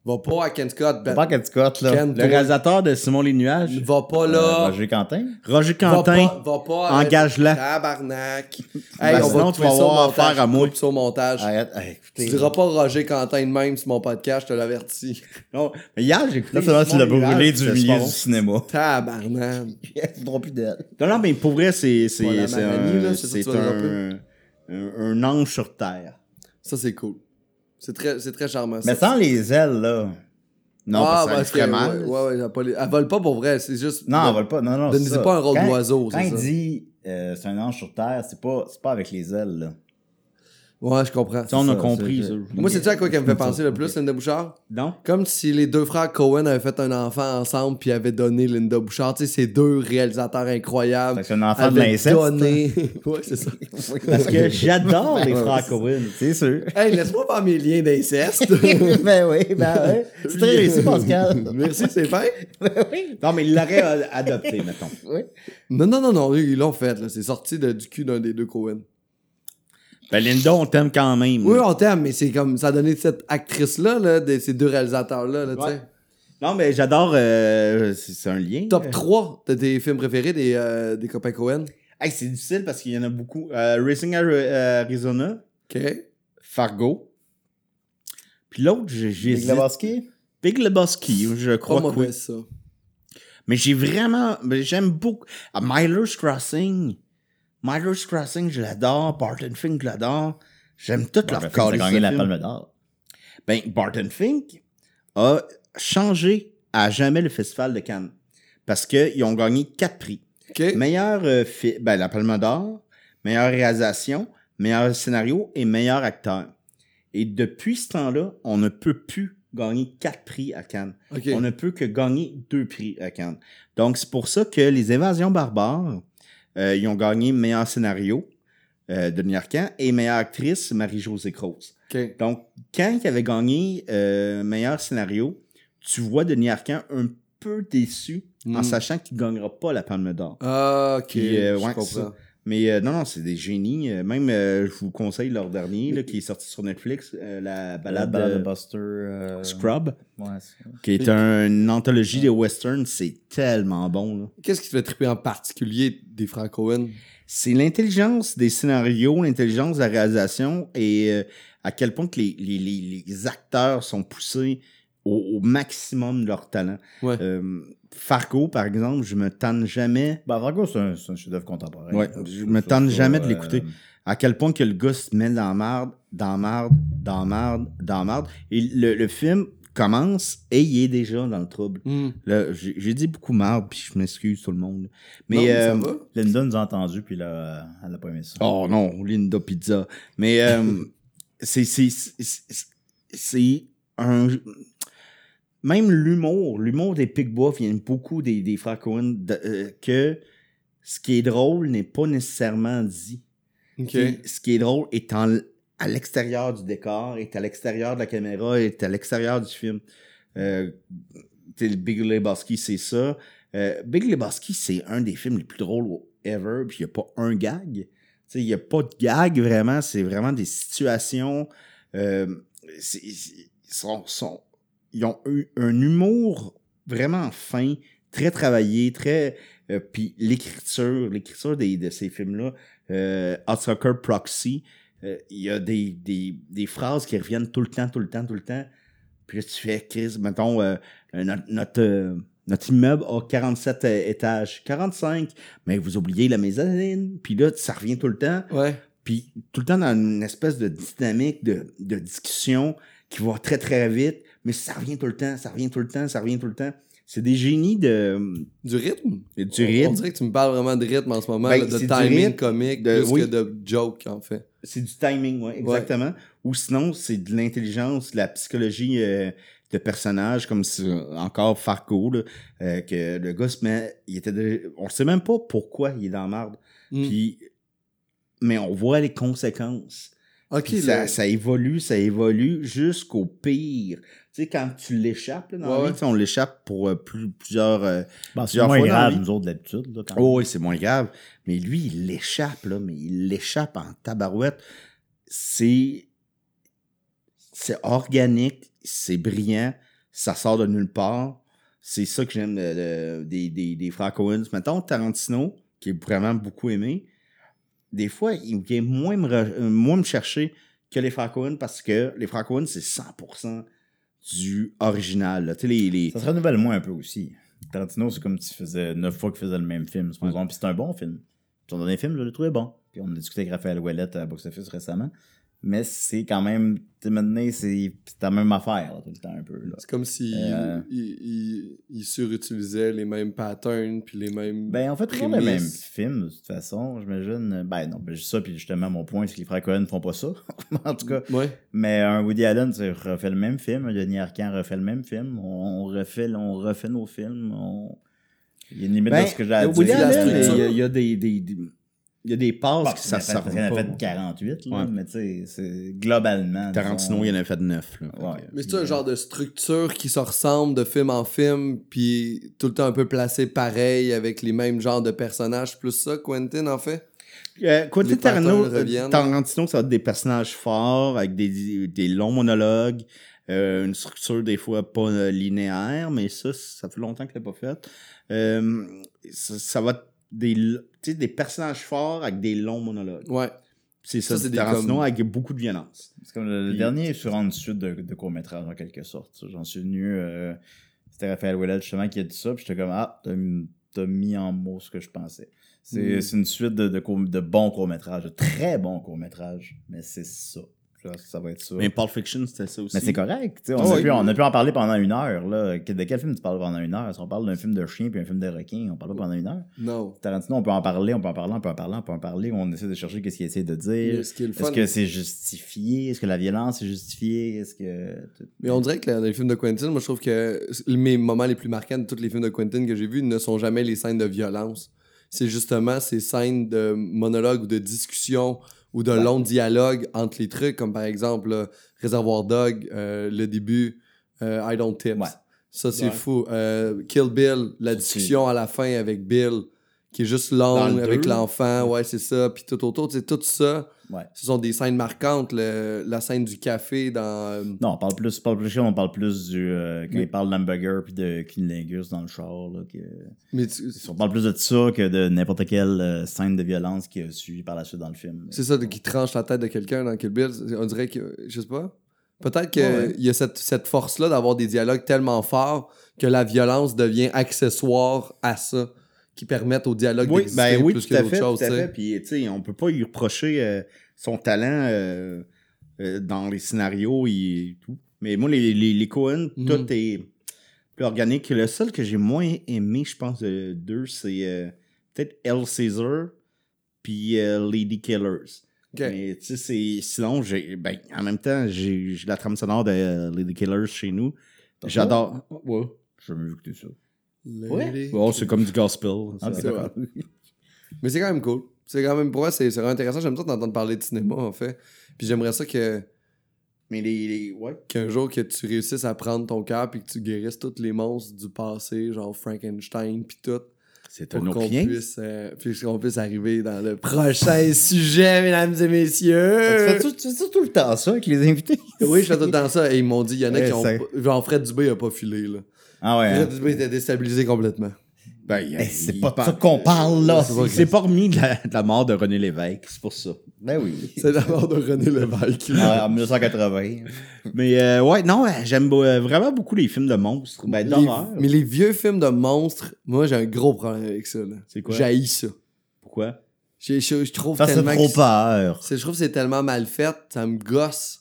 Va pas à Ken Scott. Ben, Pas Ken Scott, là. Ken, le toi, réalisateur de Simon les Nuages. Va pas Euh, là. Roger Quentin. Roger Va Quentin, pas, va pas à- engage-la. Tabarnak. Ben, Hey, on sinon, va tu vas avoir montage, affaire à moi. coupe ça au montage. Arrête. Hey, Tu diras pas Roger Quentin de même sur mon podcast, je te l'avertis. Non, mais hier, j'ai écouté. Là, c'est vrai, tu l'as brûlé du milieu du cinéma. Tabarnak. Il ne plus d'elle. Non, non, mais pour vrai, c'est c'est c'est un, un ange sur terre. Ça, c'est cool. C'est très, c'est très charmant. Mais sans les ailes, là. Non, ah, parce. Ouais, ouais, ouais, pas les- elle vole pas pour vrai, c'est juste. Non, elle vole pas. Non, non. C'est pas un rôle Quand- d'oiseau, Quand c'est il dit euh, c'est un ange sur terre, c'est pas, c'est pas avec les ailes, là. Ouais, je comprends. Ça, on a compris, ça. Moi, c'est ça à quoi qu'elle me fait penser le plus, Linda Bouchard? Non? Comme si les deux frères Cohen avaient fait un enfant ensemble puis avaient donné Linda Bouchard. Tu sais, ces deux réalisateurs incroyables. C'est un enfant de l'inceste. donné. ouais, c'est ça. Parce que j'adore les frères Cohen. C'est sûr. Hey, laisse-moi faire mes liens d'inceste. ben oui, ben oui. C'est très réussi, Pascal. Merci, c'est fait. Ben oui. Non, mais il l'aurait adopté, mettons. oui. Non, non, non, non, ils l'ont fait. là. C'est sorti de- du cul d'un des deux Cohen. Ben, Linda, on t'aime quand même. Oui, on t'aime, mais c'est comme ça a donné cette actrice-là, là, de ces deux réalisateurs-là, là, Ouais. Non, mais j'adore. euh, c'est c'est un lien. Top 3 de tes films préférés des, euh, des copains Cohen. Hey, c'est difficile parce qu'il y en a beaucoup. Euh, Racing euh, Arizona, OK. Fargo. Puis l'autre, j'ai j'ai Big. Lebowski? Big Lebowski, je Pas crois que oui. mauvais, ça. Mais j'ai vraiment. mais J'aime beaucoup. Miller's Crossing. Miller's Crossing, je l'adore. Barton Fink, je l'adore. J'aime tout Bon, leur a gagné de la. Palme d'Or. Ben, Barton Fink a changé à jamais le Festival de Cannes. Parce qu'ils ont gagné quatre prix. OK. Meilleur euh, ben, la Palme d'Or, meilleure réalisation, meilleur scénario et meilleur acteur. Et depuis ce temps-là, on ne peut plus gagner quatre prix à Cannes. OK. On ne peut que gagner deux prix à Cannes. Donc, c'est pour ça que Les Évasions barbares, euh, ils ont gagné meilleur scénario euh, de York et meilleure actrice, Marie-Josée Croce. OK. Donc, quand il avait gagné euh, meilleur scénario, tu vois Denis Arcand un peu déçu en Mm. sachant qu'il ne gagnera pas la Palme d'Or. Ah, OK. Puis, euh, je ouais, comprends. c'est ça. Mais euh, non, non, c'est des génies. Euh, même, euh, je vous conseille leur dernier, là, qui est sorti sur Netflix, euh, la La balade, de de Buster. euh, Scrub, Ouais, qui est un- une anthologie de western. C'est tellement bon. là. Qu'est-ce qui te fait triper en particulier des frères Cohen? C'est l'intelligence des scénarios, l'intelligence de la réalisation et euh, à quel point que les, les, les, les acteurs sont poussés au, au maximum de leur talent. Ouais. Fargo, par exemple, je me tanne jamais Ben, Fargo, c'est un, chef-d'œuvre contemporain. Ouais, je me ça, jamais de euh, l'écouter. à quel point que le gars se met dans la marde, dans la marde, dans la marde, dans la marde. Et le, le film commence et il est déjà dans le trouble. Hmm. Là, j'ai dit beaucoup marde, puis je m'excuse tout le monde. Non, Mais, mais euh, ça va. Linda nous a entendu, puis là, elle n'a pas aimé ça. Oh non, Linda Pizza. Mais euh, c'est c'est c'est- c'est un même l'humour, l'humour des Picbois vient beaucoup des, des frères Cohen de- euh, que ce qui est drôle n'est pas nécessairement dit. OK. Puis, Ce qui est drôle est en- à l'extérieur du décor, est à l'extérieur de la caméra, est à l'extérieur du film. Euh, le Big Lebowski, c'est ça. Euh, Big Lebowski, c'est un des films les plus drôles ever, puis il n'y a pas un gag. Il n'y a pas de gag vraiment, c'est vraiment des situations. euh, sont- sont- ils ont eu un humour vraiment fin, très travaillé, très. euh, puis l'écriture, l'écriture des- de ces films-là, euh, Hot Soccer Proxy, euh, il y a des, des, des phrases qui reviennent tout le temps, tout le temps, tout le temps. Puis là, tu fais, Chris, mettons, euh, notre, notre, euh, notre immeuble a 47 euh, étages, 45, mais vous oubliez la mezzanine. Puis là, ça revient tout le temps. Ouais. Puis tout le temps dans une espèce de dynamique de, de discussion qui va très très vite, mais ça revient tout le temps, ça revient tout le temps, ça revient tout le temps. C'est des génies de, Du rythme? du On rythme. dirait que tu me parles vraiment de rythme en ce moment, Ben, là, de timing comique, de- plus oui. que de joke, en fait. C'est du timing, ouais, exactement. Ou sinon, c'est de l'intelligence, de la psychologie euh, de personnage, comme si, euh, encore Fargo, là, euh, que le gars se met, il était de- on sait même pas pourquoi il est dans la marde. Mm. Puis, mais on voit les conséquences. Ok, Puis ça, le- ça évolue, ça évolue jusqu'au pire. Tu sais, quand tu l'échappes, là, dans Ouais, la vie, ouais. tu sais, on l'échappe pour euh, plus, plusieurs... euh, c'est Plusieurs moins fois dans la grave, vie. nous autres, d'habitude. Oh oui, c'est moins grave. Mais lui, il l'échappe, là, mais il l'échappe en tabarouette. C'est. C'est organique, c'est brillant, ça sort de nulle part. C'est ça que j'aime de- de- des, des, des frères Coen. Mettons Tarantino, qui est vraiment beaucoup aimé. Des fois, il vient moins me, re- euh, moins me chercher que les frères parce que les frères c'est 100% du original. là. Les, les- Ça se renouvelle moins un peu aussi. Tarantino, c'est comme si tu faisais neuf fois qu'il faisait le même film. supposons. Puis c'est un bon film. Son dernier film, je l'ai trouvé bon. Puis on a discuté avec Raphaël Ouellette à Box Office récemment. Mais c'est quand même. Tu maintenant, c'est la même affaire, là, tout le temps, un peu. C'est comme s'il Euh, il, il- il surutilisait les mêmes patterns puis les mêmes. Ben, en fait, toujours les mêmes films, de toute façon, j'imagine. Ben, non, ben, ça, puis justement, mon point, c'est que les frères Cohen ne font pas ça. en tout cas. Ouais. Mais un Woody Allen, tu refait le même film. Un Denis Arcand refait le même film. On, on refait, on refait nos films. On... Il y a une limite Ben, de ce que j'ai à dire. Allen, il y a- il y, a des, des, des- il y a des passes Bon, qui ça il en a fait- sort parce qu'il en a pas. fait 48, là, Ouais. mais tu sais, c'est globalement. Tarantino, disons- il en a fait 9. Là, Ouais. Mais c'est un genre de structure qui se ressemble de film en film, puis tout le temps un peu placé pareil avec les mêmes genres de personnages, plus ça, Quentin en fait? Euh, Quentin Tarantino, reviennent. Tarantino, ça va être des personnages forts avec des, des longs monologues, euh, une structure des fois pas euh, linéaire, mais ça, ça fait longtemps qu'il l'a pas fait. Euh, ça, ça va être des, des personnages forts avec des longs monologues. Ouais. C'est ça, Ça, c'est Tarantino comme- avec beaucoup de violence. C'est comme le, Puis- dernier sur une suite de, de courts-métrages, en quelque sorte. J'en suis venu. euh, C'était Raphaël Ouellet, justement, qui a dit ça. Puis j'étais comme, ah, t'as mis- t'as mis en mots ce que je pensais. C'est Mm. c'est une suite de, de, courts- de bons courts-métrages, de très bons courts-métrages. Mais c'est ça. Ça va être ça. Mais Pulp Fiction, c'était ça aussi. Mais c'est correct. tu sais, On, Ah a oui. pu, on a pu en parler pendant une heure. Là. Que- De quel film tu parles pendant une heure? Si on parle d'un film de chien puis un film de requin, on parle pas pendant une heure. Non. Tarantino, on peut en parler, on peut en parler, on peut en parler, on peut en parler. On essaie de chercher qu'est-ce qu'il essaie de dire. Mais ce qui est le fun. Est-ce que c'est justifié? Est-ce que la violence est justifiée? Est-ce que. Mais on dirait que dans les films de Quentin, moi je trouve que mes moments les plus marquants de tous les films de Quentin que j'ai vus ne sont jamais les scènes de violence. C'est justement ces scènes de monologue ou de discussion ou de longs dialogues entre les trucs, comme par exemple là, Réservoir Dog, euh, le début, euh, I Don't Tips. Ouais. Ça, c'est fou. Euh, Kill Bill, la discussion à la fin avec Bill, qui est juste longue avec l'enfant, ouais, c'est ça. Puis tout autour, c'est tout ça. Ouais. Ce sont des scènes marquantes. le- la scène du café dans. euh, Non, on parle plus, pas plus on parle plus du. euh, quand Mais- il parle d'hamburger puis de cunnilingus dans le char. Là, que- mais tu- On parle plus de ça que de n'importe quelle euh, scène de violence qui a suivi par la suite dans le film. C'est ça, de- qui tranche la tête de quelqu'un dans Kill Bill. On dirait que, je sais pas. Peut-être qu'il Ouais, ouais. y a cette, cette force-là d'avoir des dialogues tellement forts que la violence devient accessoire à ça, qui permettent au dialogue Oui, d'exister ben oui, plus tout que d'autres choses. tout à fait. Puis, tu sais, on peut pas lui reprocher euh, son talent euh, euh, dans les scénarios et tout. Mais moi, les, les, les Coen, Mhm. tout est plus organique. Le seul que j'ai moins aimé, je pense, de deux, c'est peut-être El Caesar puis Lady Killers. Mais tu sais, sinon, j'ai, ben, en même temps, j'ai la trame sonore de Lady Killers chez nous. J'adore. Ouais. J'ai jamais vu écouter ça. Lady- Bon, c'est comme du gospel. Ah, c'est vrai. Mais c'est quand même cool. C'est quand même, pour moi, c'est vraiment intéressant. J'aime ça d'entendre parler de cinéma, en fait. Puis j'aimerais ça que. Mais les. les- ouais. Qu'un jour que tu réussisses à prendre ton cœur puis que tu guérisses tous les monstres du passé, genre Frankenstein puis tout, C'est pour un qu'on puisse, euh, puis qu'on puisse arriver dans le prochain sujet, mesdames et Tu messieurs. fais tout, tu fais ça tout le temps, ça, avec les invités? Oui, je fais tout le temps ça. Et ils m'ont dit, il y en a Ouais, qui ont. Genre, Fred Dubé a pas filé, là. Ah ouais. hein? Fred Dubé était déstabilisé complètement. Ben, il- Hey, c'est il pas de ça qu'on parle, là. C'est pas remis de la, de la mort de René Lévesque, c'est pour ça. Ben oui. C'est d'abord de René Lévesque. Ah, en 1980. Mais euh, ouais, non, ouais, j'aime euh, vraiment beaucoup les films de monstres. Ben, Les- d'horreur. mais les vieux films de monstres, moi, j'ai un gros problème avec ça, là. C'est quoi? J'haïs ça. Pourquoi? Je, je- je trouve Ça, c'est tellement trop que peur. c'est- je trouve que c'est tellement mal fait, ça me gosse.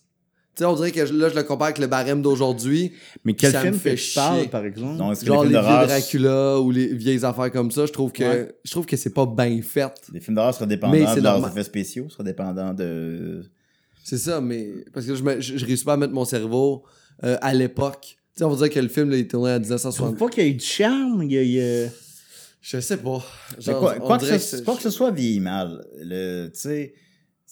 Tu sais, on dirait que je- là, je le compare avec le barème d'aujourd'hui. Mais quel Ça me film fait que parles, par exemple? Donc, est-ce que Genre les les films vieux d'horreur. Dracula ou les vieilles affaires comme ça, je trouve que Ouais. je trouve que c'est pas bien fait. Les films d'horreur seraient Mais dépendants c'est de leurs normal. effets spéciaux, seraient dépendants de. C'est ça, mais parce que je, me, je, je réussis pas à mettre mon cerveau euh, à l'époque. Tu sais, on va dire que le film là, il est tourné en Je trouve 1960. pas qu'il y ait eu du charme. Il y a, il y a- Je sais pas. Mais Genre, quoi, que ce, c'est- quoi que ce soit vieilli mal, le, tu sais,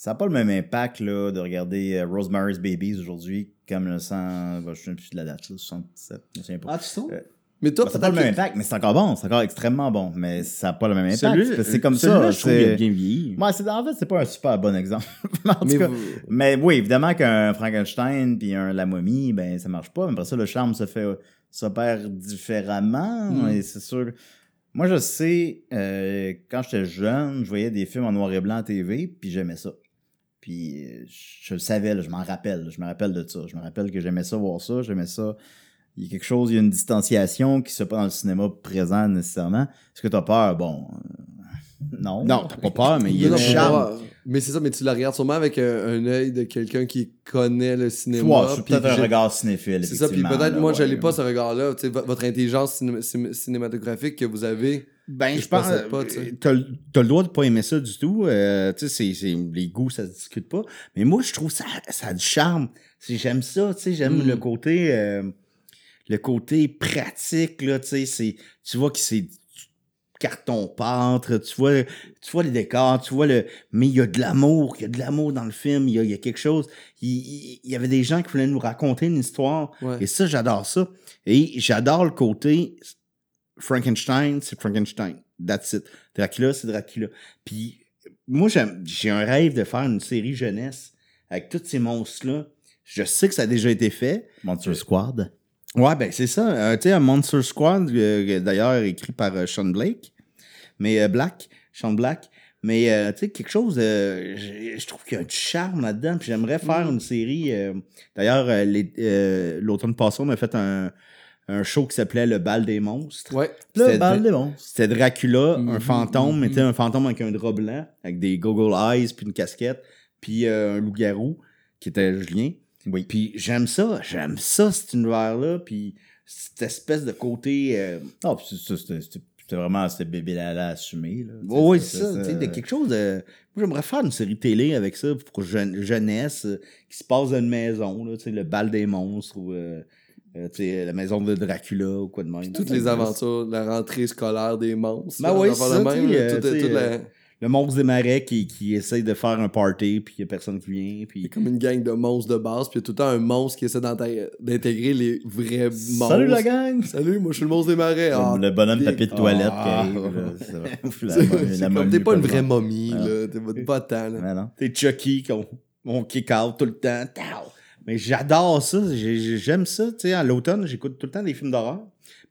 ça n'a pas le même impact là, de regarder euh, Rosemary's Babies aujourd'hui comme le sang. ben, je ne sais plus de la date, là, 67, je souviens pas. Ah, tu trouves? Euh, Mais toi, Ben, ça n'a pas le même impact, mais c'est encore bon, c'est encore extrêmement bon, mais ça n'a pas le même impact. C'est comme ça. c'est- bien vieilli. Ouais, c'est, en fait, c'est pas un super bon exemple. en tout Mais cas, vous- mais oui, évidemment qu'un Frankenstein puis un La Momie, ben ça marche pas. Mais après ça, le charme se fait s'opère différemment. Mm. Et c'est sûr. Moi, je sais, euh, quand j'étais jeune, je voyais des films en noir et blanc à TV, puis j'aimais ça. Puis euh, je le savais, là, je m'en rappelle. là, Je me rappelle de ça. Je me rappelle que j'aimais ça voir ça. J'aimais ça. Il y a quelque chose, il y a une distanciation qui se fait pas dans le cinéma présent nécessairement. Est-ce que t'as peur? Bon. euh, non. Non, t'as pas peur, mais il y a charme. Mais c'est ça, mais tu la regardes sûrement avec un, œil de quelqu'un qui connaît le Ouais, cinéma. c'est puis peut-être un regard cinéphile. C'est ça, puis peut-être moi, je ouais. n'ai pas ce regard-là. Votre intelligence ciné- ciné- cinématographique que vous avez. Ben, je je pense. pas, tu euh, T'as le- droit de pas aimer ça du tout. euh, tu sais, c'est- c'est- les goûts, ça se discute pas. Mais moi, je trouve ça, ça a du charme. J'aime ça, tu sais, j'aime Mm. le côté. euh, le côté pratique, là, tu sais, c'est. Tu vois que c'est carton pâtre, tu vois, tu vois les décors, tu vois le. Mais il y a de l'amour, il y a de l'amour dans le film, il y a, il y a quelque chose. Il, il- il y avait des gens qui voulaient nous raconter une histoire. Ouais. Et ça, j'adore ça. Et j'adore le côté Frankenstein, c'est Frankenstein. That's it. Dracula, c'est Dracula. Puis moi, j'ai un rêve de faire une série jeunesse avec tous ces monstres-là. Je sais que ça a déjà été fait. Monster Squad. Ouais, ben c'est ça. Euh, tu sais, un Monster Squad, euh, d'ailleurs écrit par euh, Sean Blake, mais euh, Black, Sean Black. Mais euh, tu sais, quelque chose, euh, je trouve qu'il y a du charme là-dedans. Puis j'aimerais faire une série. euh, d'ailleurs, euh, euh, l'automne passé, on a fait un, un show qui s'appelait Le Bal des monstres. Ouais. Le bal de- des monstres. C'était Dracula, un Mhm, fantôme, mais tu sais, un fantôme avec un drap blanc, avec des goggle eyes, puis une casquette, puis euh, un loup-garou, qui était Julien. Oui. Puis j'aime ça, j'aime ça, cet univers-là, puis cette espèce de côté... euh, Ah, c'est- c'était vraiment c'était bébé Lala assumé. Là. Ouais, ouais, c'est ça, tu sais, de quelque chose de... Moi, j'aimerais faire une série télé avec ça pour jeune- jeunesse euh, qui se passe dans une maison, là, tu sais, le bal des monstres ou euh, euh, tu sais, la maison de Dracula ou quoi de même. Toutes les aventures, la rentrée scolaire des monstres. Ben oui, ça, même, euh, la- Le monstre des marais qui, qui essaye de faire un party, puis il n'y a personne qui vient, puis... comme une gang de monstres de base, puis il y a tout le temps un monstre qui essaie d'intégrer les vrais monstres. Salut la gang! Salut, moi je suis le monstre des marais. Ah, le bonhomme bien. papier de toilette Ah. qui arrive. momie, t'es pas une vraie momie, Ah. là. T'es pas tant. T'es Chucky, qu'on on kick out tout le temps. Mais j'adore ça, j'ai- j'ai- j'aime ça. Tu sais, à l'automne, j'écoute tout le temps des films d'horreur.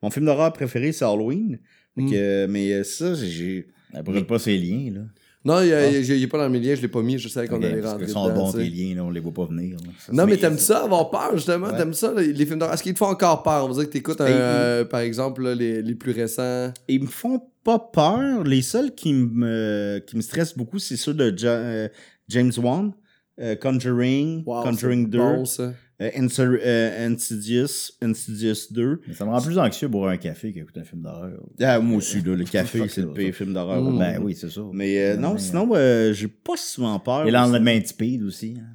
Mon film d'horreur préféré, c'est Halloween. Mm. que, euh, mais euh, ça, j'ai... Elle brûle pas ses liens, là. Non, il a- Ah. pas dans mes liens, je l'ai pas mis, je savais qu'on allait parce rentrer que sont bons tes liens, là, on les voit pas venir. Ça, Non, mais t'aimes ça avoir peur, justement? Ouais. T'aimes ça, les, les films d'horreur? Est-ce qu'ils te font encore peur? On va dire que t'écoutes, euh, par exemple, là, les, les plus récents. Ils me font pas peur. Les seuls qui me, qui me stressent beaucoup, c'est ceux de Ja- euh, James Wan. Euh, Conjuring, Wow, Conjuring c'est 2, bon, ça. euh, Insur- euh, Insidious, Insidious 2. Mais ça me rend plus anxieux boire un café qu'écouter un film d'horreur. Ah, moi aussi, là, le café, c'est le pire film d'horreur. Mm. Ben oui, c'est ça. Mais euh, non, sinon, euh, j'ai pas souvent peur. Et lendemain de speed aussi. hein.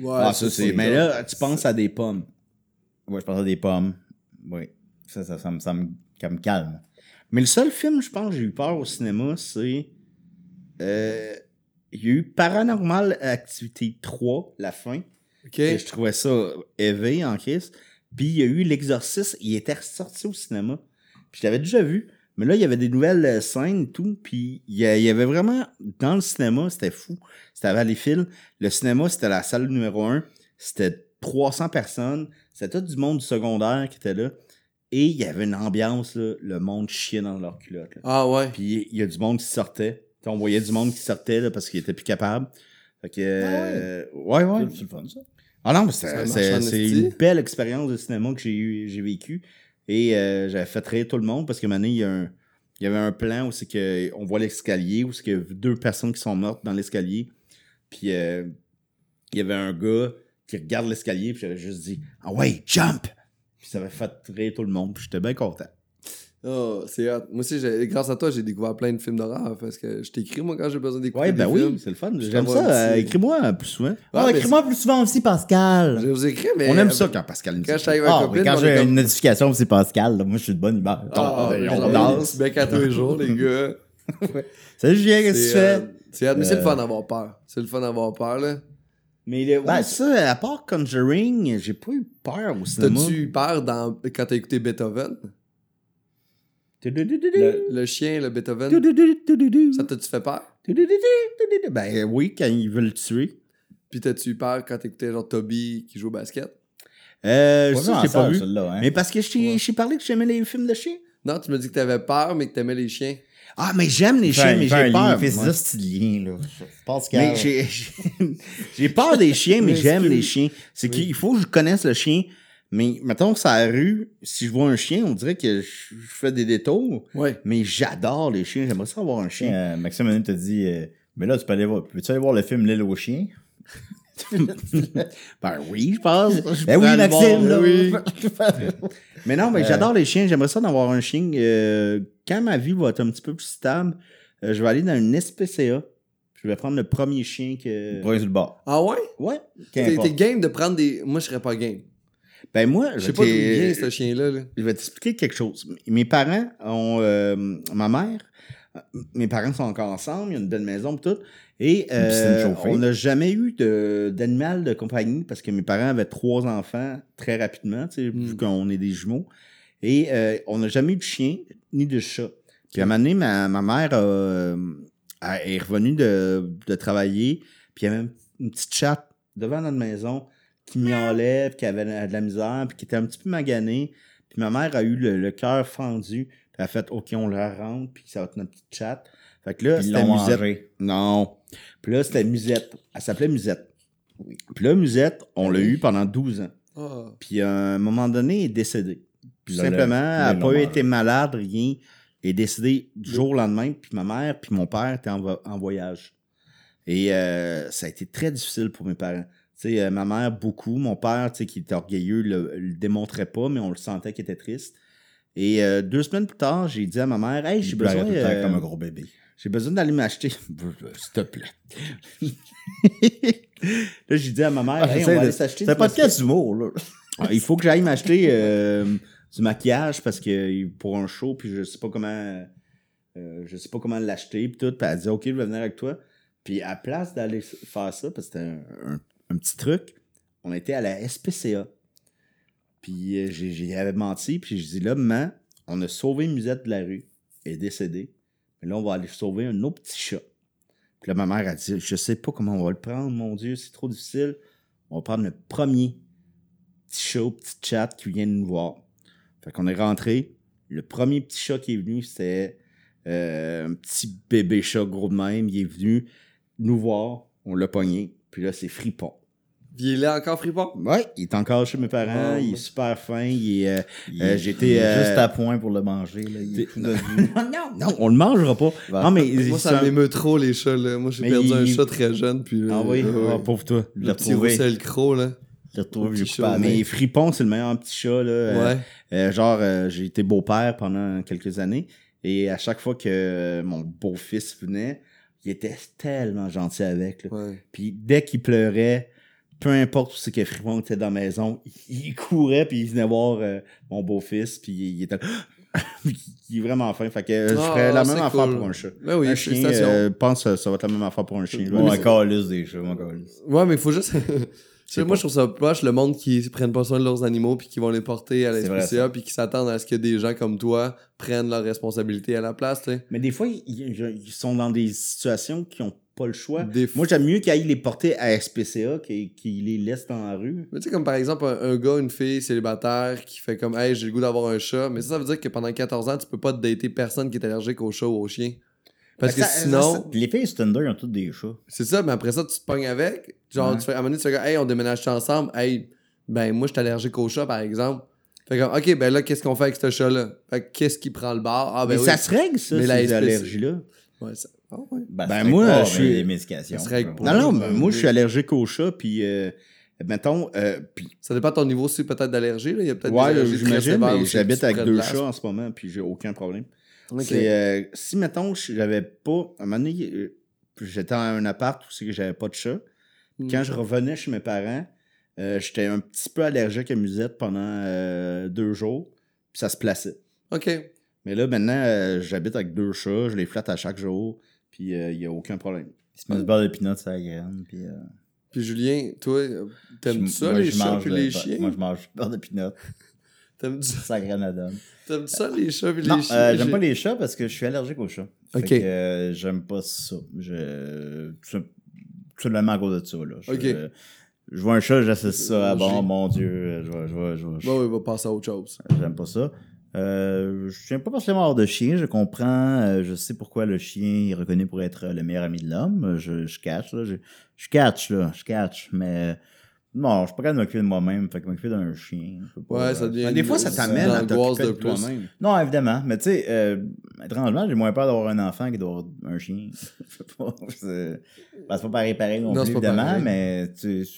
Ouais, Ah, ça, c'est. Mais là, tu penses à des pommes. Ouais, je pense à des pommes. Oui. Ça, ça, ça, me, ça, me, ça me calme. Mais le seul film, je pense, que j'ai eu peur au cinéma, c'est. euh, Il y a eu Paranormal Activity 3, la fin. Ok. Et Je trouvais ça éveillé en crise. Puis il y a eu L'Exorciste, il était ressorti au cinéma. Puis je l'avais déjà vu. Mais là, il y avait des nouvelles euh, scènes et tout. Puis il y, avait vraiment, dans le cinéma, c'était fou. C'était à Valleyfield. Le cinéma, c'était la salle numéro 1. C'était 300 personnes. C'était tout du monde du secondaire qui était là. Et il y avait une ambiance, là, le monde chiait dans leur culotte. là. Ah ouais. Puis il y a du monde qui sortait. T'sais, on voyait du monde qui sortait là, parce qu'il était plus capable. Fait que. euh, ouais, ouais. C'est le fun, ça. Ah non, c'est une belle expérience de cinéma que j'ai eu, j'ai vécu. Et euh, j'avais fait rire tout le monde parce que maintenant, il y, a un- il y avait un plan où c'est que on voit l'escalier, où c'est qu'il y a deux personnes qui sont mortes dans l'escalier. Puis euh, il y avait un gars qui regarde l'escalier, puis j'avais juste dit Ah ouais, jump! Puis ça avait fait rire tout le monde, puis j'étais bien content. Oh, c'est hot. Moi aussi, j'ai- grâce à toi, j'ai découvert plein de films d'horreur parce que je t'écris, moi, quand j'ai besoin d'écouter Ouais, des ben films. oui, c'est le fun. J'aime ça. euh, Écris-moi plus souvent. Ah, écris-moi plus souvent aussi, Pascal. Je vous écris, mais. On aime ça quand Pascal nous Quand je avec Ah, copine, quand j'ai comme- une notification, c'est Pascal. là, moi, je suis de bonne humeur. Ah, on, danse. Bec à tous les jours, les gars. Salut Julien, qu'est-ce que tu C'est euh, fais? c'est hot, mais c'est le Euh, fun d'avoir peur. C'est le fun d'avoir peur, là. Mais le, ouais, Ben, ça, à part Conjuring, j'ai pas eu peur au cinéma. T'as-tu eu peur dans... quand t'as écouté Beethoven? Le- Le chien, le Beethoven, ça t'a-tu fait peur? Ben oui, quand ils veulent le tuer. Puis t'as-tu eu peur quand t'écoutais genre Toby qui joue au basket? Euh, ça, j'ai pas vu. hein. Mais parce que je t'ai Ouais. parlé que j'aimais les films de chiens. Non, tu m'as dit que t'avais peur, mais que t'aimais les chiens. Ah, mais j'aime les Il chiens, mais il j'ai peur. Il fait moi. ça, ce petit lien, là. Pascal. J'ai- peur des chiens, mais j'aime les chiens. C'est qu'il faut que je connaisse le chien. Mais mettons, la rue, si je vois un chien, on dirait que je, je fais des détours. Ouais. Mais j'adore les chiens. J'aimerais ça avoir un chien. Euh, Maxime Manin t'a dit euh, Mais là, tu peux aller voir. Peux-tu aller voir le film L'île aux chiens? Ben oui, je pense. Je Ben oui, Maxime, là. oui. Mais non, mais Euh. j'adore les chiens. J'aimerais ça d'avoir un chien. Euh, quand ma vie va être un petit peu plus stable, euh, je vais aller dans une SPCA. Je vais prendre le premier chien que. Brun sur le bord. Ah ouais? Ouais. T'es game de prendre des... Moi, je serais pas game. Ben moi, Je sais pas d'où vient, ce chien-là. là. je vais t'expliquer quelque chose. Mes parents ont. euh, ma mère, mes parents sont encore ensemble, il y a une belle maison et tout. Et euh, on n'a jamais eu d'animal de, compagnie parce que mes parents avaient trois enfants très rapidement, tu sais, vu Mm. qu'on est des jumeaux. Et euh, on n'a jamais eu de chien ni de chat. Puis à un moment donné, ma, ma mère euh, a- est revenue de, de travailler, puis il y avait une petite chatte devant notre maison qui miaulait, puis qui avait de la misère, puis qui était un petit peu maganée. Puis ma mère a eu le, le cœur fendu, puis elle a fait OK, on la rentre, puis ça va être notre petite chatte. Fait que là, c'était Musette. Non. Puis là, c'était Musette. Elle s'appelait Musette. Puis là, Musette, on l'a eu pendant 12 ans. Ah. Puis à un moment donné, elle est décédée. Puis Là, simplement, le- elle n'a pas été malade, rien. Elle est décédée du jour au lendemain. Puis ma mère puis mon père étaient en voyage. Et euh, ça a été très difficile pour mes parents. Tu sais, euh, ma mère, beaucoup. Mon père, tu sais, qui était orgueilleux, le, le démontrait pas, mais on le sentait qu'il était triste. Et euh, deux semaines plus tard, j'ai dit à ma mère, Hey, j'ai besoin. tout le temps euh, comme un gros bébé. j'ai besoin d'aller m'acheter. S'il te plaît. là, j'ai dit à ma mère, hey, on va aller s'acheter. C'est pas de cas d'humour, là. Ah, Il faut que j'aille m'acheter du maquillage parce que pour un show, puis je sais pas comment. euh, je sais pas comment l'acheter, puis tout. Puis elle dit, OK, je vais venir avec toi. Puis à place d'aller faire ça, parce que c'était un, un- petit truc, on était à la SPCA. Puis euh, j'ai- j'y avais menti, puis je dis là, maman, on a sauvé Musette de la rue. Elle est décédée. Mais là, on va aller sauver un autre petit chat. Puis là, ma mère a dit Je sais pas comment on va le prendre, mon Dieu, c'est trop difficile. On va prendre le premier petit chat, petit chat qui vient de nous voir. Fait qu'on est rentré. Le premier petit chat qui est venu, c'était euh, un petit bébé chat gros de même. Il est venu nous voir. On l'a pogné. Puis là, c'est Fripon. Puis il est là encore fripon? Ouais, il est encore chez mes parents. Oh, il est ouais. super fin. Il est. euh, Euh, est- j'étais, euh, juste à point pour le manger. Là. Il est T'es- tout de- non, non, on le mangera pas. Non, mais Moi, c'est ça m'émeut trop, les chats, là. Moi, j'ai perdu un chat très jeune, puis... Ah oui, euh, ah, pauvre toi. L'ai Le petit. Roussel Croc, là. Je Le main. Mais Fripon, c'est le meilleur petit chat. Là. Euh, Ouais. euh, genre, euh, j'ai été beau-père pendant quelques années. Et à chaque fois que euh, mon beau-fils venait, il était tellement gentil avec. là. Ouais. Puis dès qu'il pleurait, peu importe où c'est que Fripon était dans la maison, il, il courait puis il venait voir euh, mon beau-fils. Puis il, il était là. il est vraiment fin. Fait que euh, je Ah, ferais la même affaire cool. pour un chat. Ben oui, un chien, euh, pense que ça va être la même affaire pour un chien. Je un calice des chats, mon calice. Ouais, mais il faut juste... Tu sais, moi, je trouve ça poche, le monde qui prennent pas soin de leurs animaux puis qui vont les porter à la C'est vrai, SPCA puis qui s'attendent à ce que des gens comme toi prennent leurs responsabilités à la place. Mais des fois, ils, ils- ils sont dans des situations qui ont pas le choix. Des Moi, j'aime mieux qu'ils les porter à SPCA qu'ils les laissent dans la rue. Mais tu sais, comme par exemple, un, un gars, une fille célibataire qui fait comme, hey, j'ai le goût d'avoir un chat. Mais ça, ça veut dire que pendant 14 ans, tu peux pas te dater personne qui est allergique au chat ou au chien. Parce Ben, que ça- sinon, ça- les filles Tinder, ont toutes des chats. c'est ça, mais après ça, tu te pognes avec. Genre, Ouais. tu fais, à un moment donné, tu fais comme, hey, on déménage ensemble. Hey, ben, moi, je suis allergique au chat, par exemple. Fait comme, ok, ben là, qu'est-ce qu'on fait avec ce chat-là? Fait que qu'est-ce qui prend le bar? Ah, ben mais oui. ça se règle, ça, Mais ces allergies-là. Ouais, ça... Ah. Ben, Ben, moi, pas, je mais suis- Non, non, moi, je suis allergique aux chats, puis, euh, mettons, euh, puis, Ça dépend de ton niveau aussi, peut-être, d'allergie. là. Il y a peut-être ouais, j'imagine, j'habite avec deux chats en ce moment, puis j'ai aucun problème. Euh, si, mettons, j'avais pas, à un moment donné, j'étais dans un appart où c'est que j'avais pas de chat, Hmm. quand je revenais chez mes parents, euh, j'étais un petit peu allergique à musette pendant euh, deux jours, puis ça se plaçait. Ok. Mais là, maintenant, euh, j'habite avec deux chats, je les flatte à chaque jour, puis il n'y a aucun problème. Ils se mettent du beurre de pinot sur la graine. Puis, euh, Puis Julien, toi, euh, t'aimes ça, moi, les je chats mange puis le les chiens? Moi, je mange du beurre de pinot. T'aimes Ça? Grenadone. t'aimes ça, les chats puis Non, les chiens? euh, j'aime J'ai- pas les chats parce que je suis allergique aux chats. Fait Ok. que euh, j'aime pas ça. Je... Tout sim- tout simplement à cause de ça. Là. Je, Ok. je vois un chat, j'associe ça à bon, mon Dieu. Je vois, je vois, je vois- Bon, oui, on va passer à autre chose. J'aime pas ça. Euh, je n'aime pas forcément avoir de chien, je comprends, euh, je sais pourquoi le chien est reconnu pour être le meilleur ami de l'homme. Je, je catch, là. Je, je catch, là. Je catch, mais non, je suis pas capable de m'occuper de moi-même. Fait que m'occuper d'un chien. je peux pas, Ouais, ça euh, devient- des fois, ça t'amène à t'occuper de toi-même. Non, évidemment. Mais tu sais, euh, étrangement, j'ai moins peur d'avoir un enfant que d'avoir un chien. Je sais pas. C'est c'est pas pareil, pareil non, Non, plus, évidemment, pareil. mais tu sais,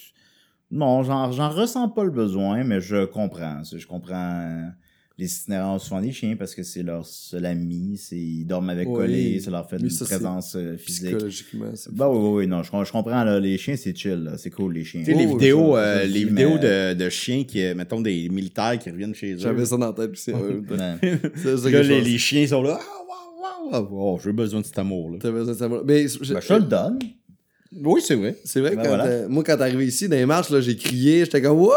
non, j'en j'en ressens pas le besoin, mais je comprends. Je comprends les itinéraires souvent des chiens parce que c'est leur seul ami, c'est- ils dorment avec collés, ça leur fait une ça, présence euh, physique. Psychologiquement, c'est Bah oui, oui, oui, non, je, je comprends, là, les chiens, c'est chill, là, c'est cool, les chiens. Tu sais, les Oh, vidéos, ça, euh, les mais- vidéos de, de chiens qui, euh, mettons, des militaires qui reviennent chez eux. J'avais ça dans la tête, puis c'est euh, Ouais. c'est ça Là, les, les chiens sont là. Ah, waouh, waouh, waouh. Oh, j'ai besoin de cet amour, là. Ça, ça va- Mais je- Ben, je te le donne. Oui, c'est vrai. c'est vrai, Ben quand voilà. moi, quand t'es arrivé ici, dans les marches, là, j'ai crié, j'étais comme « Wouh!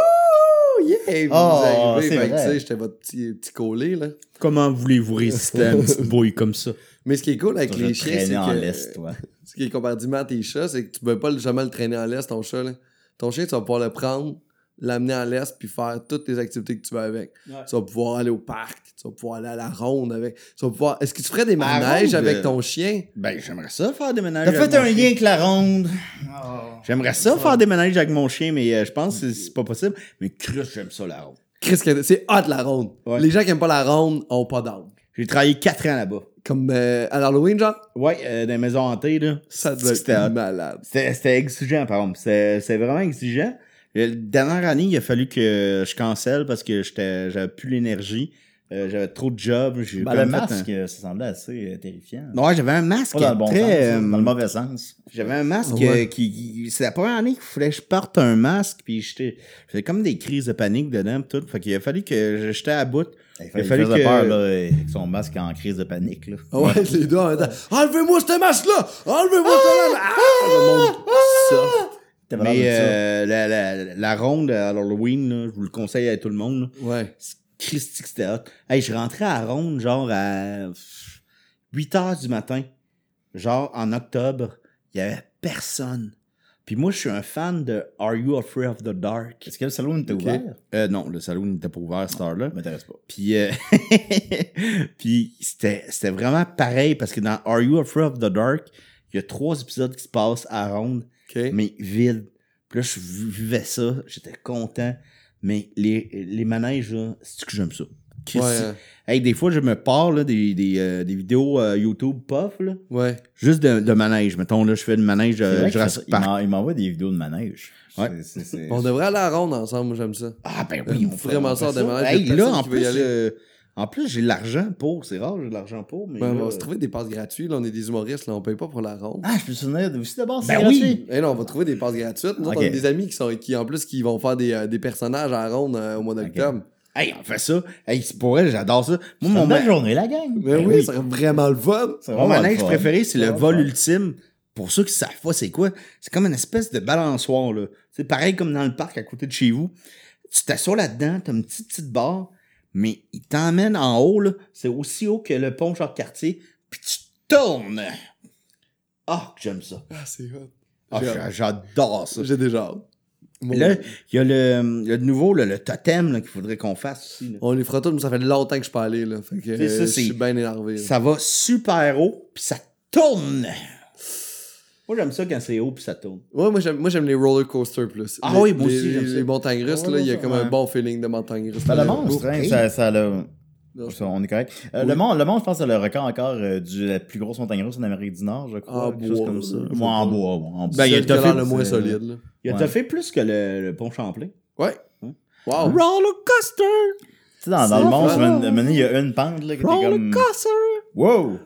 Yeah! » Puis vous Oh, arrivez, c'est fait que, vrai. tu sais, j'étais votre petit, petit collé, là. Comment voulez-vous résister à une petite bouille comme ça? Mais ce qui est cool avec les chiens, traîner c'est en que... l'est, toi. Ce qui est comparativement à tes chats, c'est que tu peux pas jamais le traîner en l'est, ton chat. Là. Ton chien, tu vas pouvoir le prendre, l'amener en l'est, puis faire toutes les activités que tu veux avec. Ouais. Tu vas pouvoir aller au parc, tu vas pouvoir aller à la ronde avec. Tu vas pouvoir... Est-ce que tu ferais des À manèges ronde, avec euh, ton chien? Ben, j'aimerais ça faire des ménages. T'as avec fait un chien. lien avec la ronde. J'aimerais ça faire des ménages avec mon chien, mais euh, je pense que c'est- c'est pas possible. Mais Chris, j'aime ça la ronde. Chris, c'est hot la ronde. Ouais. Les gens qui aiment pas la ronde ont pas d'âme. J'ai travaillé 4 ans là-bas. Comme euh, à l'Halloween, genre, Ouais, euh, dans les maisons hantées, là. ça devait C'était être malade. C'était exigeant, par exemple. C'était vraiment exigeant. Euh, La dernière année, il a fallu que je cancelle parce que j'étais j'avais plus l'énergie. Euh, j'avais trop de jobs. j'ai Ben, le masque, ça semblait assez euh, terrifiant. Ouais, j'avais un masque Pas dans le bon très... sens, euh, dans le mauvais sens. J'avais un masque Ouais. euh, qui, qui- C'est la première année qu'il fallait que je porte un masque, puis j'étais. J'avais comme des crises de panique dedans, pis tout. Fait qu'il a fallu que j'étais à bout. Il fallait fallu qu'il fasse que- peur, là, avec son masque en crise de panique, là. Ah Ouais, les deux en. Enlevez-moi ce masque-là! Enlevez-moi ce masque! Mais euh, la, la, la ronde à l'Halloween, là, je vous le conseille à tout le monde. là. Ouais. C'est Christy que c'était hot. Hey, je rentrais à la ronde, genre à 8 heures du matin. Genre en octobre, il y avait personne. Puis moi, je suis un fan de Are You Afraid of the Dark? Est-ce que le salon était Ok. ouvert? Euh, non, le salon n'était pas ouvert à cette heure-là. M'intéresse pas. Puis, euh, puis c'était, c'était vraiment pareil parce que dans Are You Afraid of the Dark, il y a trois épisodes qui se passent à ronde, Mais vide. Puis là, je vivais ça, j'étais content. Mais les, les manèges, là, c'est que j'aime ça? Ouais, hein. Hey, des fois, je me pars là, des, des, euh, des vidéos euh, YouTube puff, là, ouais. juste de, de manège. Mettons, là, je fais le manège euh, Jurassic Park. m'en- il m'envoie des vidéos de manège. Ouais. C'est- c'est- c'est- On devrait aller à la ronde ensemble, moi j'aime ça. Ah, ben oui, on Euh, fait- vraiment on ça, des manèges, Hey, là, personne en qui veut plus, y aller. euh, en plus, j'ai de l'argent pour. C'est rare, j'ai de l'argent pour. Mais Ouais, là, on va se trouver des passes gratuites. Là, on est des humoristes, là, on paye pas pour la ronde. Ah, je me souvenir aussi d'abord, c'est Ben oui. gratuit. Eh non, on va trouver des passes gratuites. Nous on a des amis qui sont qui en plus qui vont faire des, euh, des personnages à la ronde euh, au mois d'octobre. Hey, on fait ça. Hey, c'est pour elle, j'adore ça. Moi, C'est mon, ma- journée, la gang. Mais Ben oui, oui. ça serait vraiment le fun. C'est mon manège préféré, c'est le C'est vol ultime pour ceux qui savent pas c'est quoi, c'est comme une espèce de balançoire, là. C'est pareil comme dans le parc à côté de chez vous. Tu t'assois là-dedans, t'as une petite, petite barre, mais il t'emmène en haut. C'est aussi haut que le pont Jacques-Cartier, puis tu tournes. Ah, que j'aime ça. Ah, c'est hot. Ah, j'adore ça. J'ai déjà hâte. Là, il y a le, le nouveau, le totem qu'il faudrait qu'on fasse aussi. là. On les fera tous, mais ça fait longtemps que je suis pas allé, là. Fait que C'est ça, euh, je suis bien énervé. là. Ça va super haut, puis ça tourne. Moi, j'aime ça quand c'est haut, puis ça tourne. Ouais, moi j'aime, moi j'aime les roller coasters plus. Ah Les- oui, moi les- aussi, j'aime Les, ça. les montagnes russes, Ouais, là, il y a ouais, comme ouais. un bon feeling de montagne russe. Ben, le monstre, hein, ça, ça ça, on est correct. Euh, Oui. le, monstre, le monstre, je pense, c'est le record encore euh, de la plus grosse montagne russe en Amérique du Nord, je crois. En quelque chose bois, comme ça. Moi, en bois, ouais, en bois. Ben, il y a a l'air le moins solide, là. Il a Ouais. fait plus que le, le pont Champlain. Ouais. Hein? Wow. Roller coaster! Tu sais, dans, dans le man- man, il y a une pente, là, qui était Roller comme... coaster! Wow!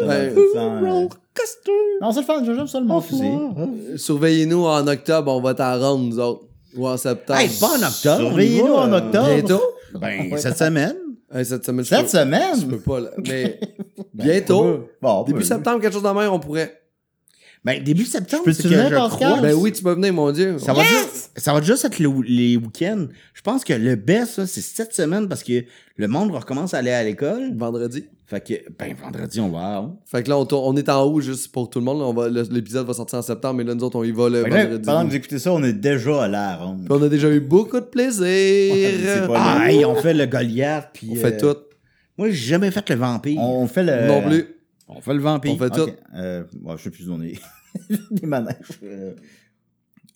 Sans, euh, Roller coaster! Non, c'est le fun, j'aime ça le. Euh, Surveillez-nous en octobre, on va être à Ronde, nous autres. Ou en septembre. Hey, pas en octobre! Surveillez-nous en euh, octobre. Bientôt? Ben, cette semaine. Hey, cette semaine, je Cette peux, je semaine? peux pas, là. Mais bientôt. Bon, Début ben, septembre, quelque chose de même, on pourrait. Ben, début septembre, Je que venir, je Pascal? crois- Ben oui, tu peux venir, mon Dieu. Ça va, juste, ça va juste être le- les week-ends. Je pense que le best, c'est cette semaine parce que le monde recommence à aller à l'école. Vendredi. Fait que, ben, vendredi, on va. Fait que là, on, est en haut juste pour tout le monde. là. On va, le- l'épisode va sortir en septembre, mais là, nous autres, on y va le Fait que là, vendredi. pendant que vous écoutez ça, on est déjà à la ronde. Puis on a déjà eu beaucoup de plaisir. pas Ah, hey, on fait le Goliath. Puis, on fait euh, tout. Moi, j'ai jamais fait le vampire. On fait le... Non plus. On fait le vampire. On fait tout. Euh, je sais plus où on est. Les manèges. euh,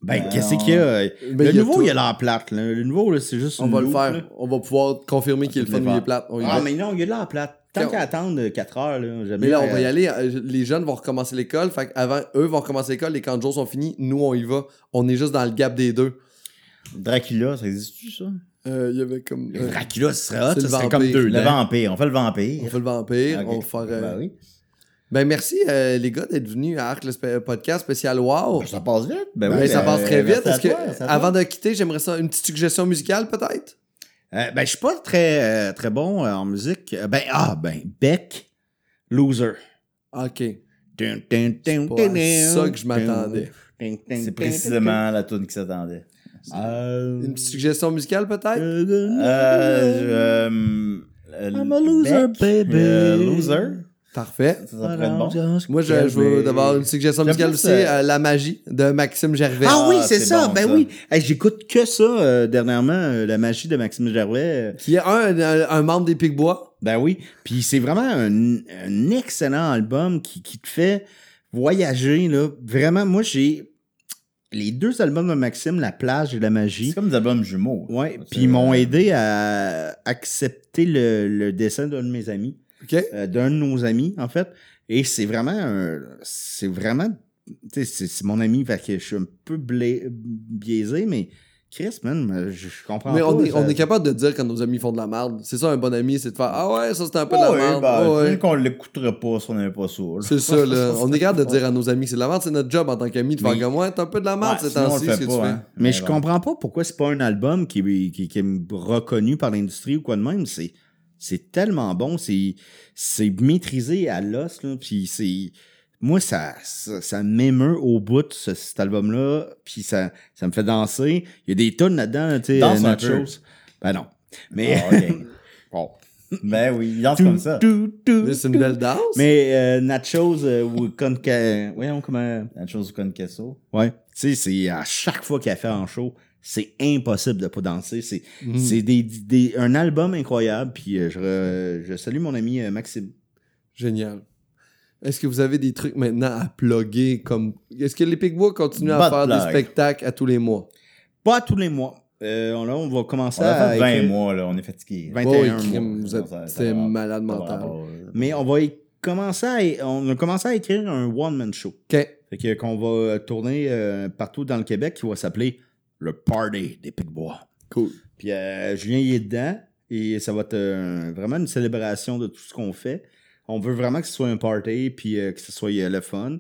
Ben, Ben, qu'est-ce on- qu'il y a? Ben, le il y a nouveau, tout. il a l'air plate. là. Le nouveau, là, c'est juste On une va le faire. là. On va pouvoir confirmer qu'il est le On fun, il est plate. On y Ah, va. mais non, il a l'air plate. Tant qu'à attendre 4 heures, là, j'aime Mais là, on va y euh, aller. euh, Les jeunes vont recommencer l'école. Fait avant, eux vont recommencer l'école. Les camps de jour sont finis. Nous, on y va. On est juste dans le gap des deux. Dracula, ça existe-tu, ça? Euh, Il y avait comme. euh, Dracula, ce serait hot, comme deux Le vampire. On fait le on vampire. fait le vampire. On va faire. euh, Ben oui. Ben merci, euh, les gars, d'être venus à Arc, le podcast spécial Wow. Ça passe vite. Ben, Ben, oui, ça ben, passe très vite. que, avant de quitter, j'aimerais ça une petite suggestion musicale, peut-être? Euh, ben, je suis pas très, euh, très bon euh, en musique. Ben, ah, ben, Beck, Loser. Ok. Dun, ça que je m'attendais. C'est précisément la tune qui s'attendait. Euh, Une petite suggestion musicale, peut-être? Euh, je, euh, I'm a loser, Beck, baby. euh, loser? Parfait. Ça, ça bon. Moi, je, je veux d'abord une suggestion musicale aussi, euh, La Magie de Maxime Gervais. Ah oui, Ah, c'est ça. bon, ben ça. oui. Hey, J'écoute que ça euh, dernièrement, euh, la magie de Maxime Gervais. Qui est un, un, un membre des Picbois. Ben oui. Puis c'est vraiment un, un excellent album qui, qui te fait voyager. Là. Vraiment, moi, j'ai les deux albums de Maxime, La plage et La magie. C'est comme des albums jumeaux. Ouais, puis ils m'ont aidé à accepter le, le dessin d'un de mes amis, Euh, d'un de nos amis, en fait. Et c'est vraiment un- C'est vraiment. Tu sais, c'est c'est mon ami, fait que je suis un peu blé- biaisé, mais Chris, man, je, je comprends Mais pas. on est, ça- on est capable de dire quand nos amis font de la merde. C'est ça, un bon ami, c'est de faire Ah ouais, ça c'était un peu de Ouais, la ouais, merde. ben, Ah ouais. qu'on l'écouterait pas si on n'avait pas ça. C'est ça, là. On est capable de dire à nos amis que c'est de la merde. C'est notre job en tant qu'ami de faire Mais- comme moi, t'as un peu de la merde Ouais, ces temps-ci, le ce fait que tu pas, fais. hein. Mais je bon. comprends pas pourquoi c'est pas un album qui, qui, qui est reconnu par l'industrie ou quoi de même. C'est, c'est tellement bon, c'est, c'est maîtrisé à l'os, là, puis c'est... Moi, ça, ça, ça m'émeut au bout, ce- cet album-là, puis ça, ça me fait danser. Il y a des tonnes là-dedans, tu sais, Danse un Nachos. peu. Ben non. Mais... Ah, ok. Bon. ben oui, il danse comme ça. Tout, tout, Mais c'est une belle danse. Mais euh, Nachos euh, ou Conca... Voyons comment... La chose comme Kesso. Ouais. Tu sais, c'est à chaque fois qu'elle fait en show, c'est impossible de pas danser. C'est Mhm. c'est des, des- un album incroyable. Puis euh, je, re- je salue mon ami euh, Maxime. Génial. Est-ce que vous avez des trucs maintenant à plugger comme. Est-ce que les Picbois continuent à faire des spectacles à tous les mois? Pas tous les mois. Euh, on, là, on va commencer On à fait 20 écrire- mois, là, on est fatigué. 21 Oh, oui, mois. va- malade va mental. Mais on va y commencer à, on a commencé à écrire un one-man show. OK. Fait que qu'on va tourner euh, partout dans le Québec qui va s'appeler Le Party des Picbois. Cool. Puis euh, Julien y est dedans et ça va être euh, vraiment une célébration de tout ce qu'on fait. On veut vraiment que ce soit un party puis euh, que ce soit euh, le fun.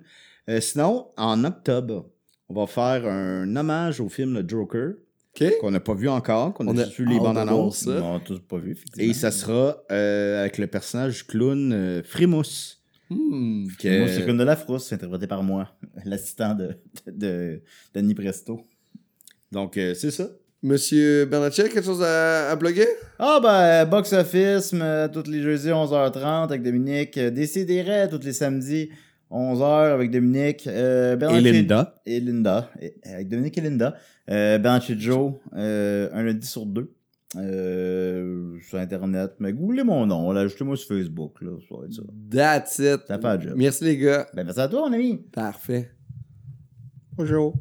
Euh, sinon, en octobre, on va faire un hommage au film Le Joker OK. qu'on n'a pas vu encore, qu'on On a a juste vu les de bandes annonces. On tous pas vu. Et ça sera euh, avec le personnage du clown euh, Frimousse. Hmm. Que- c'est comme de la frousse, interprété par moi, l'assistant de, de, Danny Presto. Donc, euh, c'est ça. Monsieur Bernatchez, quelque chose à, à plugger? Ah ben, Box Office, euh, tous les jeudis 11h30 avec Dominique. Euh, Décidérez tous les samedis 11h avec Dominique. Euh, Et Linda. Et Linda. Et- avec Dominique et Linda. Euh, Bernard Joe, euh, un lundi sur deux. Euh, sur Internet. Mais googlez mon nom, là, ajoutez-moi sur Facebook. Là, ça va être ça. That's it. Ça fait un job. Merci les gars. Ben, merci à toi, mon ami. Parfait. Bonjour.